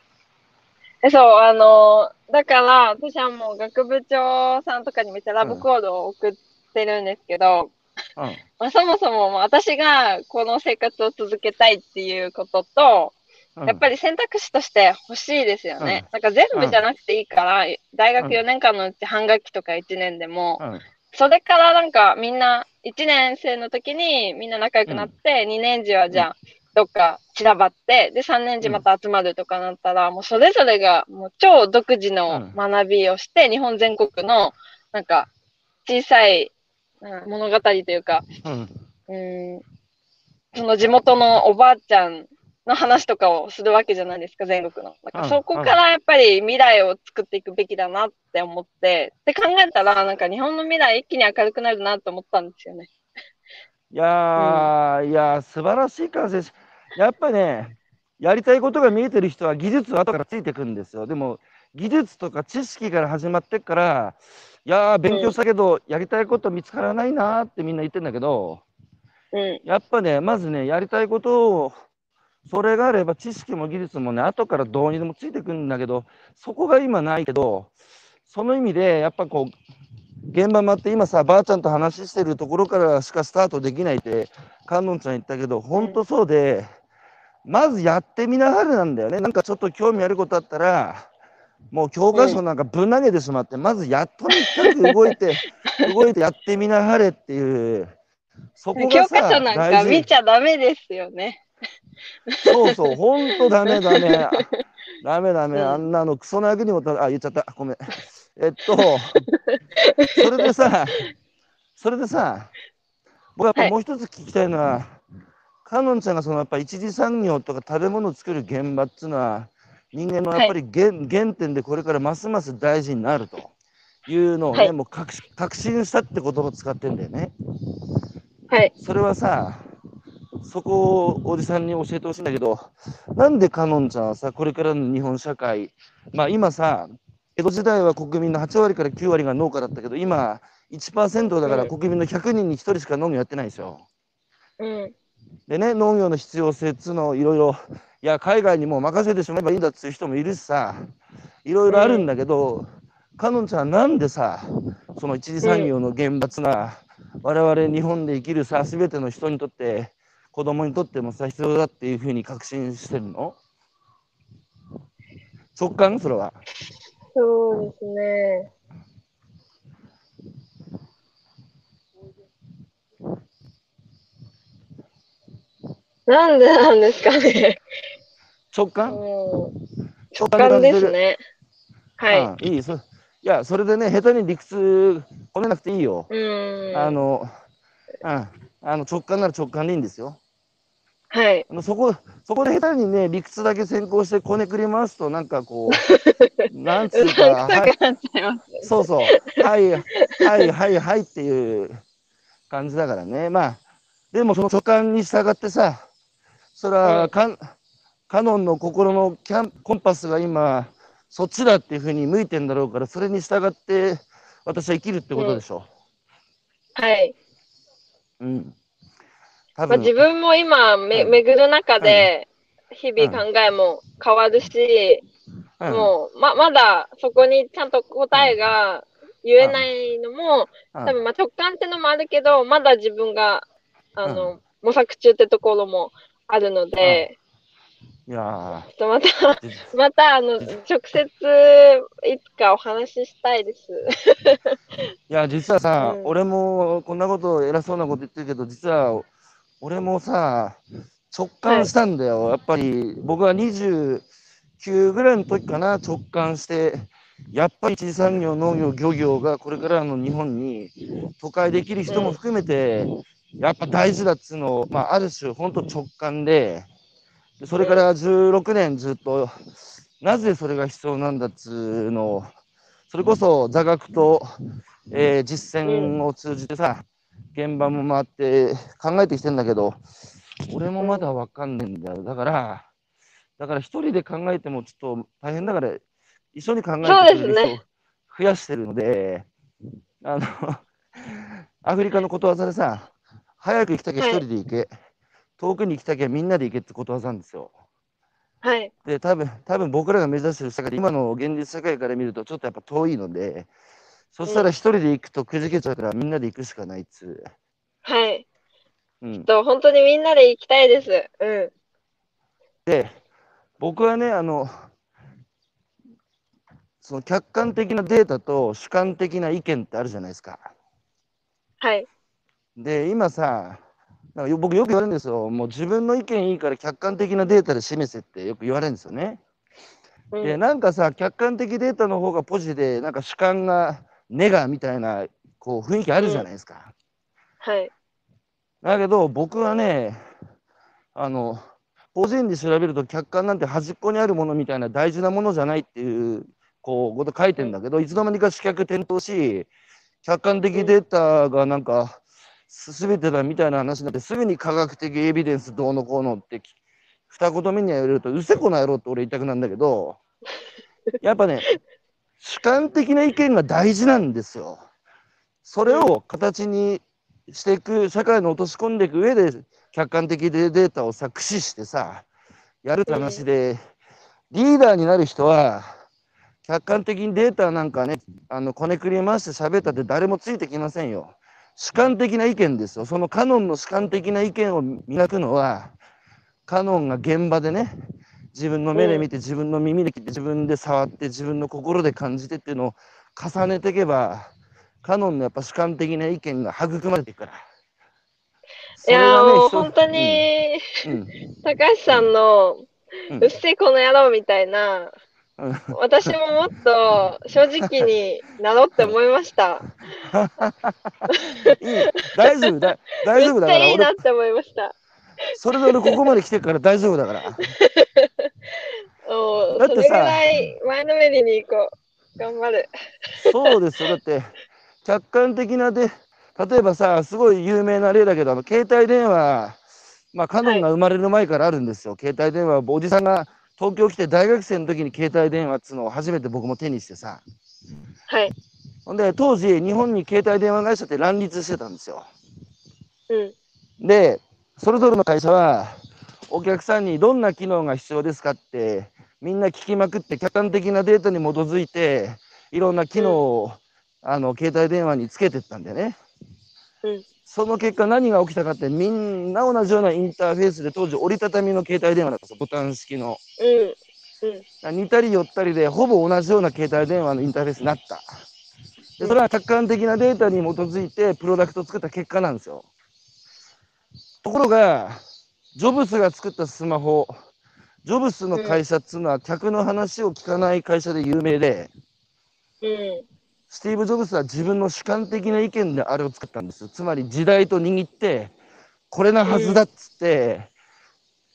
えそう、あの、だから、私はもう学部長さんとかにめっちゃラブコードを送ってるんですけど、うんまあ、そもそももう私がこの生活を続けたいっていうことと、うん、やっぱり選択肢として欲しいですよね。なんか全部じゃなくていいから、大学うん4年間のうち半学期とか1年でも、うん。それからなんかみんな1年生の時にみんな仲良くなって、2年時はじゃあどっか散らばって、で3年時また集まるとかなったら、もうそれぞれがもう超独自の学びをして、日本全国のなんか小さい、うん物語というか、うんうん、その地元のおばあちゃんの話とかをするわけじゃないですか、全国の。なんうんかそこからやっぱり未来を作っていくべきだなって思って、って考えたら、なんか日本の未来一気に明るくなるなと思ったんですよね。いやー、いやー、素晴らしい感性し、やっぱね、やりたいことが見えてる人は技術は後からついてくるんですよ。でも、技術とか知識から始まってっから、いやー、勉強したけど、やりたいこと見つからないなーってみんな言ってんだけど、うん。やっぱね、まずね、やりたいことを、それがあれば知識も技術もね、後からどうにでもついてくるんだけど、そこが今ないけど、その意味で、やっぱこう、現場回って今さ、ばあちゃんと話してるところからしかスタートできないって、観音ちゃん言ったけど、本当そうで、まずやってみなはれなんだよね。なんかちょっと興味あることあったら、もう教科書なんかぶん投げてしまって、まずやっとにかく動いて、動いてやってみなはれっていう、そこ教がさ、科書なんか見ちゃダメですよね。そうそう、ほんとダメダメ。あ ダメダメ、うんあんなのクソな役にもた、あ、言っちゃった。ごめん。えっと、それでさ、それでさ、僕やっぱはいもう一つ聞きたいのは、かのんちゃんがそのやっぱ一次産業とか食べ物を作る現場っていうのは人間のやっぱり原,、原点でこれからますます大事になるというのをね、はいもう確確信したって言葉を使ってんだよね。はい。それはさそこをおじさんに教えてほしいんだけどなんでかのんちゃんはさこれからの日本社会まあ今さ江戸時代は国民の8割から9割が農家だったけど今1%だからうん国民の100人に1人しか農業やってないでしょ。うん。でね農業の必要性っつうのをいろいろいや海外にもう任せてしまえばいいんだっつう人もいるしさいろいろあるんだけど、かのんちゃんなんでさその一次産業の厳罰な、我々日本で生きるさ全ての人にとって子供にとってもさ必要だっていうふうに確信してるの？直感？それは。そうですね。なんでなんですかね。直感、直直感ですね。はい。いいそいやそれでね下手に理屈込めなくていいよ。うーん。あの、うん、あの直感なら直感でいいんですよ。はい。あのそこそこで下手にね理屈だけ先行してこねくり回すとなんかこう なんつううか、はい。そうそうはいはいはいはいっていう感じだからねまあでもその直感に従ってさそれうんはカ,、カノンの心のキャンコンパスが今そっちだっていうふうに向いてんだろうからそれに従って私は生きるってことでしょ。はい。うん。多まあ、分自分も今め、うん。巡る中で、日々考えも変わるし、うん。もう、ま、まだそこにちゃんと答えが言えないのも、うん。多分まあ直感ってのもあるけど、まだ自分が、あの、模索中ってところもあるので、いやちょっとまた、ー また、あの、直接、いつかお話ししたいです。いや実はさ、うん。俺もこんなこと偉そうなこと言ってるけど実は俺もさ直感したんだよ、やっぱり僕は29ぐらいの時かな直感してやっぱり一次産業農業漁業がこれからの日本に都会できる人も含めて、やっぱ大事だっつうのを、まあ、ある種本当直感ででそれから16年ずっとなぜそれが必要なんだっつうのをそれこそ座学と、えー実践を通じてさ、現場も回って考えてきてんだけど、俺もまだわかんないんだよ。だから、だから一人で考えてもちょっと大変だから、一緒に考えてくれる人を増やしてるので、あの、アフリカのことわざでさ、早く行きたきゃ一人で行け、遠くに行きたきゃみんなで行けってことわざなんですよ。はい。で、多分多分僕らが目指してる社会で、今の現実社会から見ると、ちょっとやっぱ遠いので、そしたら一人で行くとくじけちゃうから、みんなで行くしかないっつう。はい。うん、と、本当にみんなで行きたいです。うん。で、僕はね、あの、その客観的なデータと主観的な意見ってあるじゃないですか。はい。で、今さ、なんかよ僕よく言われるんですよ。もう自分の意見いいから客観的なデータで示せってよく言われるんですよね。うんで、なんかさ、客観的データの方がポジで、なんか主観がネガみたいなこう雰囲気あるじゃないですか。はい。だけど僕はね、あの、個人で調べると客観なんて端っこにあるものみたいな大事なものじゃないっていう、こう、こと書いてんだけど、いつの間にか視覚転倒し、客観的データがなんか、すべてだみたいな話になって、すぐに科学的エビデンスどうのこうのって、二言目には言われると、うせこな野郎って俺言いたくなんだけど、やっぱね、主観的な意見が大事なんですよ。それを形にしていく、社会に落とし込んでいく上で、客観的でデータをさ、駆使してさ、やるって話で、リーダーになる人は、客観的にデータなんかね、あの、こねくり回して喋ったって誰もついてきませんよ。主観的な意見ですよ。そのカノンの主観的な意見を磨くのは、カノンが現場でね、自分の目で見て、自分の耳で聞いて、自分で触って、自分の心で感じてっていうのを重ねていけば、カノンのやっぱ主観的な意見が育まれていくから。いやーもう人本当に、高橋さんの、うっせえこの野郎みたいな、うん私ももっと正直になろうって思いました。いい大丈夫だ大丈夫だめっちゃいいなからって思いました。それぞれここまで来てるから大丈夫だから。おだってさそれぐらい前のめりに行こう。頑張る。そうですよ。だって、客観的なで、例えばさ、すごい有名な例だけど、あの携帯電話、まあ、カノンが生まれる前からあるんですよ。携帯電話、おじさんが東京来て大学生の時に携帯電話っつうのを初めて僕も手にしてさ。はい。ほんで、当時、日本に携帯電話会社って乱立してたんですよ。うん。で、それぞれの会社は、お客さんにどんな機能が必要ですかって、みんな聞きまくって、客観的なデータに基づいて、いろんな機能を、あの携帯電話につけてったんだよね。うんその結果、何が起きたかって、みんな同じようなインターフェースで、当時、折りたたみの携帯電話だったんですよ、ボタン式の。うん。うん。似たり寄ったりで、ほぼ同じような携帯電話のインターフェースになった。でそれは客観的なデータに基づいて、プロダクトを作った結果なんですよ。ところが、ジョブスが作ったスマホ、ジョブスの会社っつうのは、客の話を聞かない会社で有名で、うん。スティーブ・ジョブスは自分の主観的な意見であれを作ったんですよ。つまり時代と握って、これなはずだっつって、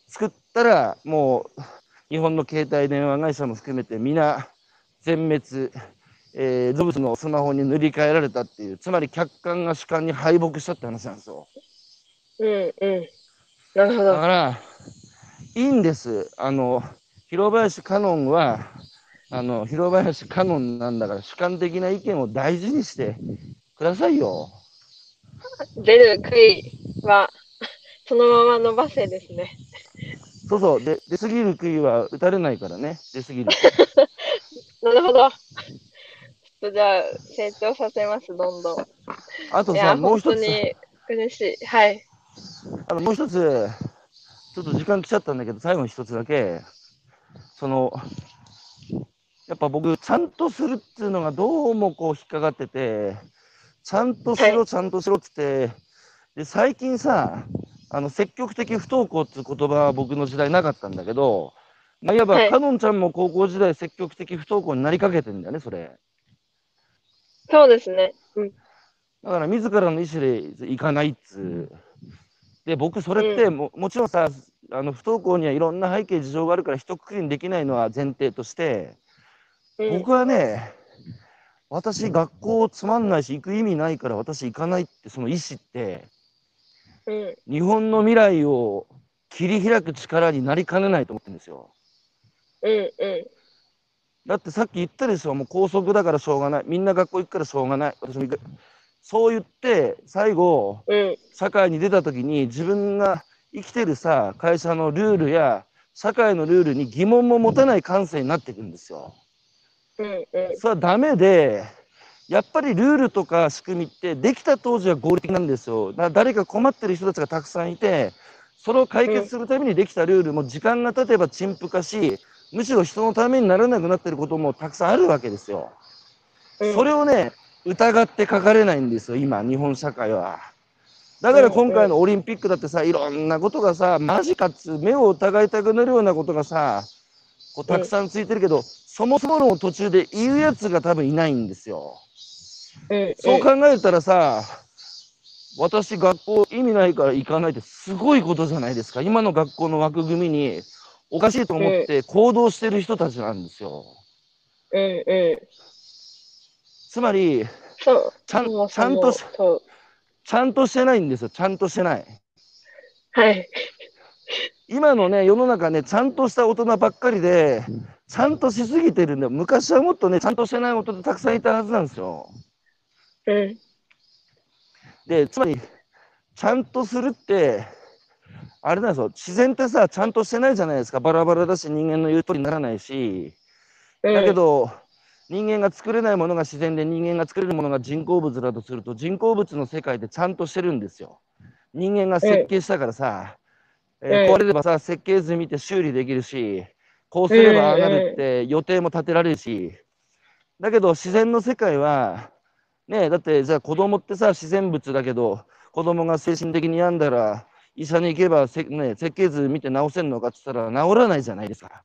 作ったら、もう、日本の携帯電話会社も含めて、皆、全滅、えージョブスのスマホに塗り替えられたっていう、つまり客観が主観に敗北したって話なんですよ。うん。うん。なるほど。だから、いいんです。あの、広林カノンは、あの、広林カノンなんだから、主観的な意見を大事にしてくださいよ。出る杭は、そのまま伸ばせですね。そうそう、で出過ぎる杭は打たれないからね、出過ぎる。なるほど。ちょっとじゃあ、成長させます、どんどん。あとさ、もう一つ、本当に嬉しい。はい。あのもう一つ、ちょっと時間来ちゃったんだけど、最後に一つだけ、その、やっぱ僕、ちゃんとするっていうのがどうもこう引っかかってて、ちゃんとしろ、はちゃんとしろっつって、で、最近さ、あの、積極的不登校っていう言葉は僕の時代なかったんだけど、まあ、いわば、はいかのんちゃんも高校時代積極的不登校になりかけてんだよね、それ。そうですね。うん。だから自らの意思で行かないっつう。で、僕、それっても、もちろんさ、あの不登校にはいろんな背景、事情があるから、一括りにできないのは前提として、うん、僕はね、私、学校つまんないし、行く意味ないから、私、行かないって、その意思って、うん。日本の未来を切り開く力になりかねないと思ってるんですよ。うん。うん。だってさっき言ったでしょ、もう高速だからしょうがない、みんな学校行くからしょうがない、私も行く。そう言って、最後、うん。社会に出た時に自分が生きてるさ会社のルールや社会のルールに疑問も持たない感性になっていくんですよ。それはダメでやっぱりルールとか仕組みってできた当時は合理的なんですよ。だから誰か困ってる人たちがたくさんいてそれを解決するためにできたルールも時間が経てば陳腐化しむしろ人のためにならなくなってることもたくさんあるわけですよ。うんそれをね疑って書かれないんですよ今日本社会は。だから今回のオリンピックだってさいろんなことがさマジかっつう目を疑いたくなるようなことがさこうたくさんついてるけど、そもそもの途中で言うやつが多分いないんですよ。うん。そう考えたらさ私学校意味ないから行かないってすごいことじゃないですか今の学校の枠組みにおかしいと思って行動してる人たちなんですよ。うん。うん。つまり。ちゃんちゃんと。ちゃんとしてないんですよちゃんとしてない。はい。今のね世の中ねちゃんとした大人ばっかりでちゃんとしすぎてるんだよ。昔はもっとねちゃんとしてない大人たくさんいたはずなんですよ。うん。でつまりちゃんとするってあれなんですよ。自然ってさちゃんとしてないじゃないですか。バラバラだし人間の言う通りにならないし。うん。だけど人間が作れないものが自然で人間が作れるものが人工物だとすると人工物の世界でちゃんとしてるんですよ。人間が設計したからさ、えーうん。壊れればさ設計図見て修理できるしこうすればああなるって予定も立てられるしだけど自然の世界はねだってじゃあ子供ってさ自然物だけど子供が精神的に病んだら医者に行けばせ、ね、設計図見て治せるのかって言ったら治らないじゃないですか。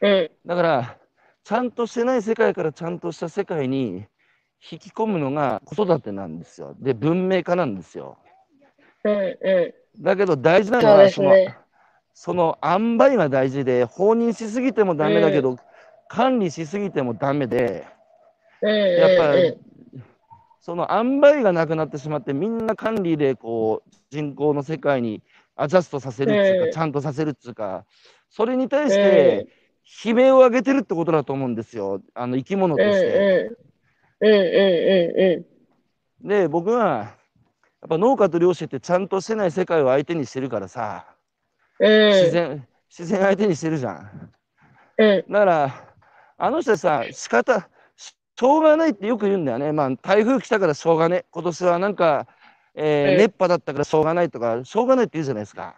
うん。だからちゃんとしてない世界からちゃんとした世界に引き込むのが子育てなんですよ。で文明化なんですよ。だけど大事なのはそのですね。その塩梅が大事で放任しすぎてもダメだけど、管理しすぎてもダメでうんやっぱうんうその塩梅がなくなってしまってみんな管理でこう人口の世界にアジャストさせるっていうか、うんちゃんとさせるっていうかそれに対して悲鳴を上げてるってことだと思うんですよあの生き物ん。とうんして。うん。うんうんうで僕はやっぱ農家と漁師ってちゃんとしてない世界を相手にしてるからさんうん。うん。自然自然相手にしてるじゃん。うん。だからあの人さ仕方ししょうがないってよく言うんだよね。まあ台風来たからしょうがね今年はなんか、えーうん熱波だったからしょうがないとかしょうがないって言うじゃないですか。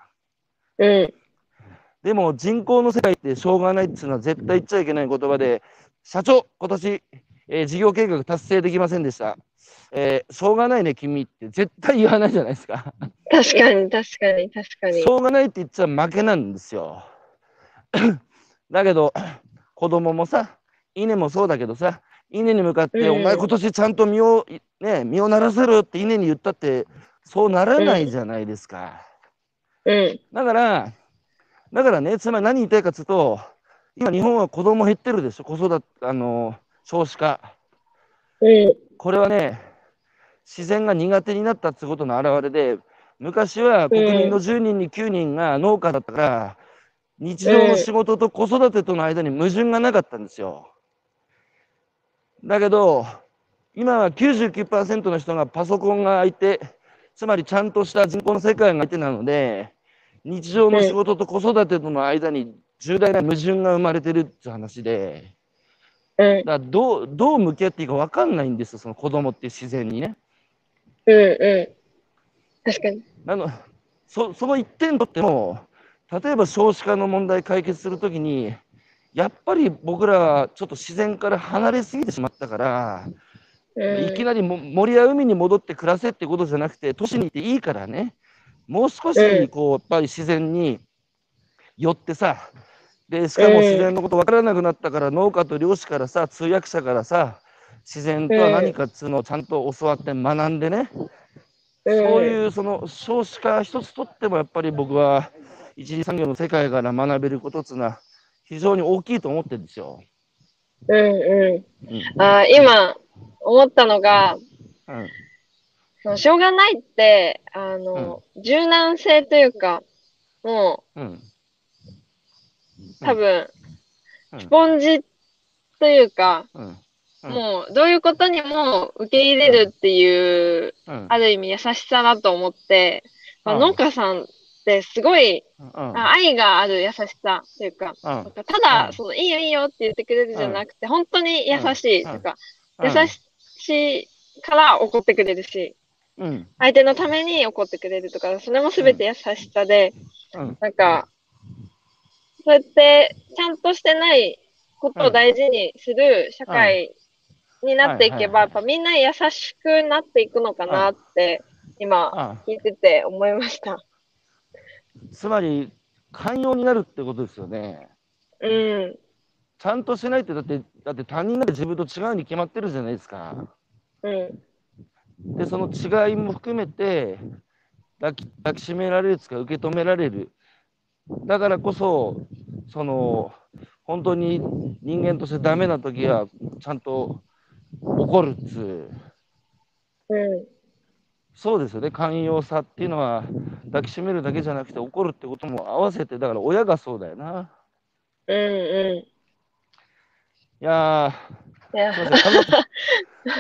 うん。でも人口の世界ってしょうがないっていうのは絶対言っちゃいけない言葉で社長今年、えー事業計画達成できませんでした。えーしょうがないね君って絶対言わないじゃないですか。確かに、確かに、確かにし。ょうがないって言っちゃ負けなんですよ。だけど子供もさ稲もそうだけどさ稲に向かって、うんお前今年ちゃんと実をね実をならせろって稲に言ったってそうならないじゃないですか。うん。だからだからねつまり何言いたいかというと今日本は子供減ってるでしょ子育てあの少子化。うん。これはね自然が苦手になったってことの表れで昔は国民の10人に9人が農家だったから、日常の仕事と子育てとの間に矛盾がなかったんですよ。だけど今は99%の人がパソコンが相手つまりちゃんとした人口の世界が相手なので日常の仕事と子育てとの間に重大な矛盾が生まれてるって話で。うん。だどうどう向き合っていいか分かんないんですよ、その子供って自然にね。うん。うん。確かに。あのそその一点とっても、例えば少子化の問題解決するときに、やっぱり僕らはちょっと自然から離れすぎてしまったから、うん。いきなりも森や海に戻って暮らせってことじゃなくて、都市に行っていいからね、もう少うんしこうやっぱり自然に寄ってさ、でしかも自然のこと分からなくなったから、農家と漁師からさ、通訳者からさ、自然とは何かっつうのをちゃんと教わって学んでね、うん。そういうその少子化一つとってもやっぱり僕は一次産業の世界から学べることっていうのは非常に大きいと思ってるんですよ。うん。うん。うんあー今、思ったのが、うんそのしょうがないって、あの、柔軟性というか、もうんう、多分、うん。スポンジというか、もう、どういうことにも受け入れるっていう、うん。ある意味優しさだと思って、まあ、うん。農家さんってすごい、愛がある優しさというか、ただ、うん。そのいいよいいよって言ってくれるじゃなくて、本当に優しいというか、うん。優しいから怒ってくれるし、うん。相手のために怒ってくれるとか、それも全て優しさで、うん。なんか、そうやってちゃんとしてないことを大事にする社会になっていけば、やっぱみんな優しくなっていくのかなって、今あ聞いてて思いました。つまり寛容になるってことですよね。うん。ちゃんとしないってだってだって他人が自分と違うに決まってるじゃないですか。うん。でその違いも含めて抱き抱きしめられるつか受け止められるだからこそその本当に人間としてダメな時はちゃんと怒るっつううん。そうですよね寛容さっていうのは抱きしめるだけじゃなくて怒るってことも合わせてだから親がそうだよなうん。うん。いやーすいませ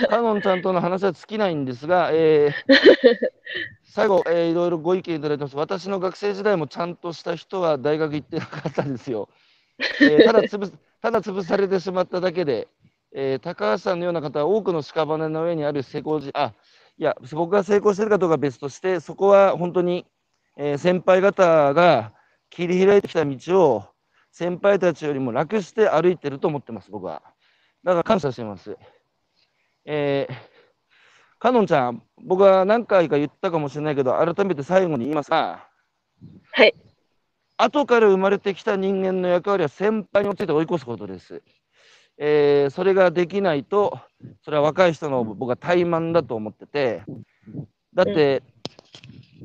んカノンちゃんとの話は尽きないんですが、えー 最後、えーいろいろご意見いただいてます。私の学生時代もちゃんとした人は大学行ってなかったんですよ。えー ただ潰す、ただ潰されてしまっただけで、えー高橋さんのような方は多くの屍の上にある成功時、あ、いや、僕が成功してるかどうかは別として、そこは本当に、えー先輩方が切り開いてきた道を先輩たちよりも楽して歩いてると思ってます、僕は。だから感謝してます。えーかのんちゃん、僕は何回か言ったかもしれないけど、改めて最後に言いますが、はい。後から生まれてきた人間の役割は先輩について追い越すことです。えーそれができないと、それは若い人の僕は怠慢だと思ってて、だって、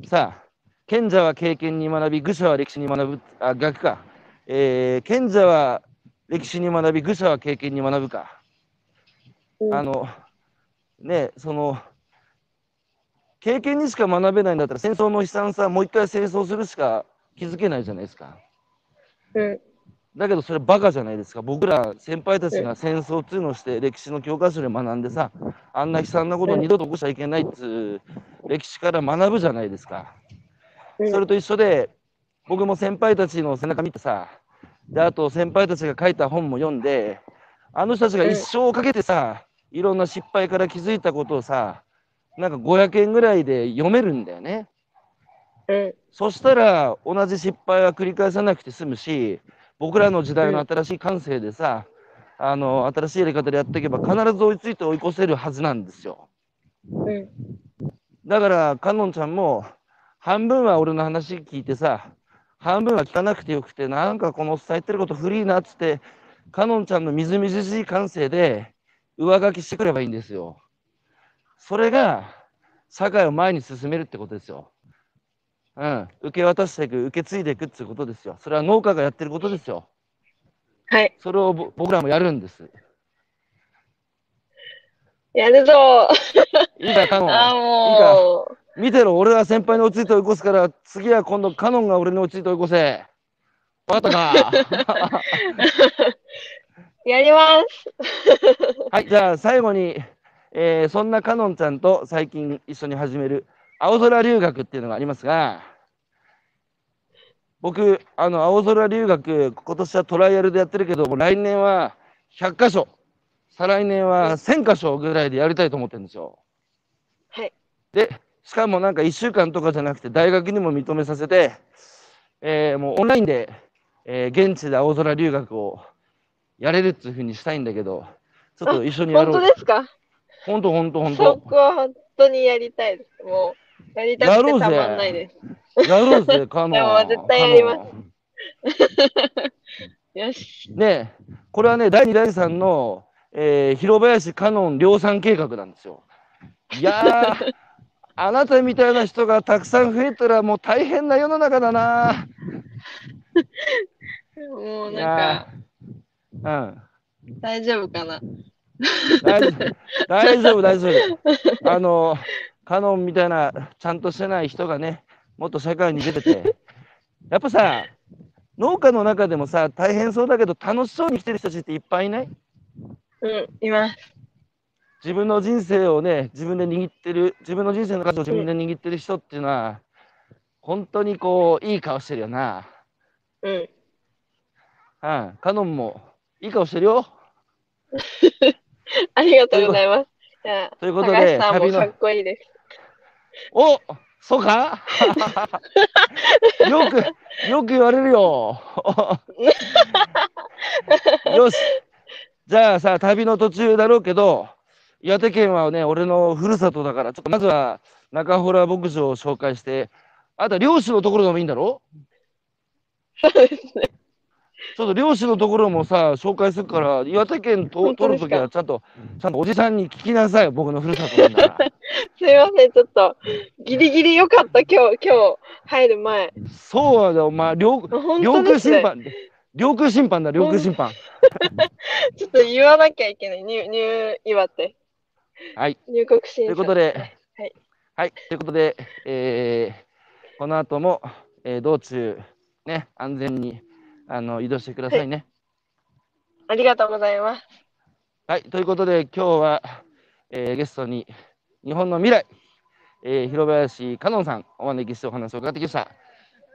さあ、賢者は経験に学び、愚者は歴史に学ぶ、あ、逆か。えー、賢者は歴史に学び、愚者は経験に学ぶか。うんあの、ね、その、経験にしか学べないんだったら、戦争の悲惨さ、もう一回戦争するしか気づけないじゃないですか。うん。だけどそれバカじゃないですか。僕ら先輩たちが戦争っていうのをして歴史の教科書で学んでさ、あんな悲惨なことを二度と起こしちゃいけないっていう歴史から学ぶじゃないですか。うんそれと一緒で、僕も先輩たちの背中見てさ、で、あと先輩たちが書いた本も読んで、あの人たちが一生かけてさ、いろんな失敗から気づいたことをさ、なんか500円ぐらいで読めるんだよね。うん。そしたら同じ失敗は繰り返さなくて済むし、僕らの時代の新しい感性でさ、あの新しいやり方でやっていけば必ず追いついて追い越せるはずなんですよ。うん。だから、かのんちゃんも半分は俺の話聞いてさ、半分は聞かなくてよくて、なんかこのおっさん言ってること古いなっつって、かのんちゃんのみずみずしい感性で上書きしてくればいいんですよ。それが社会を前に進めるってことですよ。うん、受け渡していく、受け継いでいくってことですよ。それは農家がやってることですよ。はい。それをぼ僕らもやるんです。やるぞいいか、カノン。あーもう。見てろ、俺は先輩に落ち着いて追い越すから、次は今度カノンが俺に落ち着いて追い越せ。わかったか？やります。はい、じゃあ最後に、えーそんなカノンちゃんと最近一緒に始める青空留学っていうのがありますが、僕、あの青空留学、今年はトライアルでやってるけど、来年は100箇所、再来年は1000箇所ぐらいでやりたいと思ってるんですよ。はい。で、しかもなんか1週間とかじゃなくて、大学にも認めさせて、えーもうオンラインで、えー現地で青空留学をやれるっていうふうにしたいんだけど、ちょっと一緒にや本ろう。当ですか？本当本当本そ当。こは本当にやりたいです。もう、やりたくてたまんないです。やろうぜ、カノン。絶対やりますよし。ねえこれはね、第2、第3の、えー広林カノン量産計画なんですよ。いやー、あなたみたいな人がたくさん増えたらもう大変な世の中だな。もういなんか、うん。大丈夫かな？大丈夫、大丈夫。あの、カノンみたいな、ちゃんとしてない人がね、もっと社会に出てて、やっぱさ、農家の中でもさ、大変そうだけど、楽しそうに生きてる人たちっていっぱいいない？うん、います。自分の人生をね、自分で握ってる、自分の人生の数を自分で握ってる人っていうのは、本当にこう、いい顔してるよな。うん。うん、カノンもいい顔してるよ。ありがとうございます。じゃあ、ということで高橋さんもかっこいいです。おそうか？よく、よく言われるよ。よし。じゃあさ、旅の途中だろうけど、岩手県はね、俺のふるさとだから、ちょっとまずは中洞牧場を紹介して、あとは漁師のところでもいいんだろそうですね。ちょっと漁師のところもさ、紹介するから、岩手県と取るときはちゃんと、ちゃんとおじさんに聞きなさい、僕のふるさとなんだから。すいません、ちょっと、ギリギリよかった、今日、今日、入る前。そうだよ、お前、領本領空。審判、領空審判だ、領空審判。ちょっと言わなきゃいけない。入、入、岩手。はい。入国審査。ということで、はい。はい。ということで、えーこの後も、えー道中、ね、安全にあの移動してくださいね。ありがとうございます。はい。ということで、今日は、えーゲストに日本の未来、えー広林香音さんお招きしてお話を伺ってきました。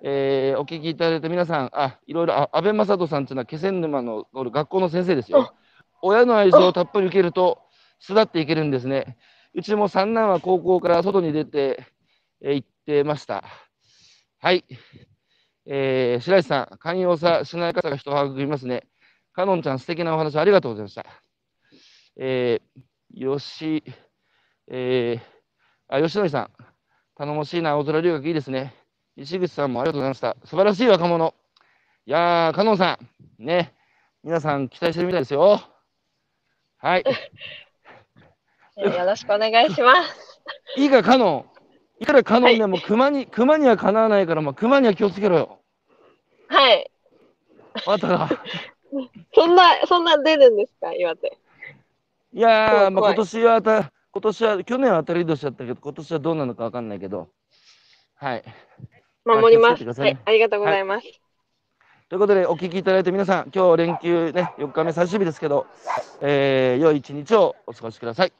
えーお聞きいただいた皆さん、あ、いろいろ、あ安倍正人さんというのは気仙沼のおる学校の先生ですよ。親の愛情をたっぷり受けると巣立っていけるんですね。うちも三男は高校から外に出て、えー行ってました。はい。えー白石さん、寛容さ、しなやかさが人を育みますね。かのんちゃん、素敵なお話ありがとうございました。えー、よし、えー、あ、吉野さん、頼もしいな、青空留学いいですね。石口さんもありがとうございました。素晴らしい若者。いやー、かのんさん、ね、皆さん期待してるみたいですよ。はい。えーよろしくお願いします。いいか、かのん。いくらカノンでも熊に、熊にはかなわないから、まあ、熊には気をつけろよ。はい。わかったか。そんな、そんな出るんですか？岩手。いやー、まあ、今年はた、今年は、去年は当たり年だったけど、今年はどうなのかわかんないけど。はい。守ります。はいい。ありがとうございます。ということで、お聞きいただいて皆さん、今日連休ね、4日目最終日ですけど、えー、良い一日をお過ごしください。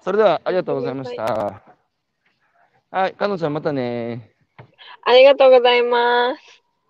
それでは、ありがとうございました。はい、かのちゃん、またねありがとうございます。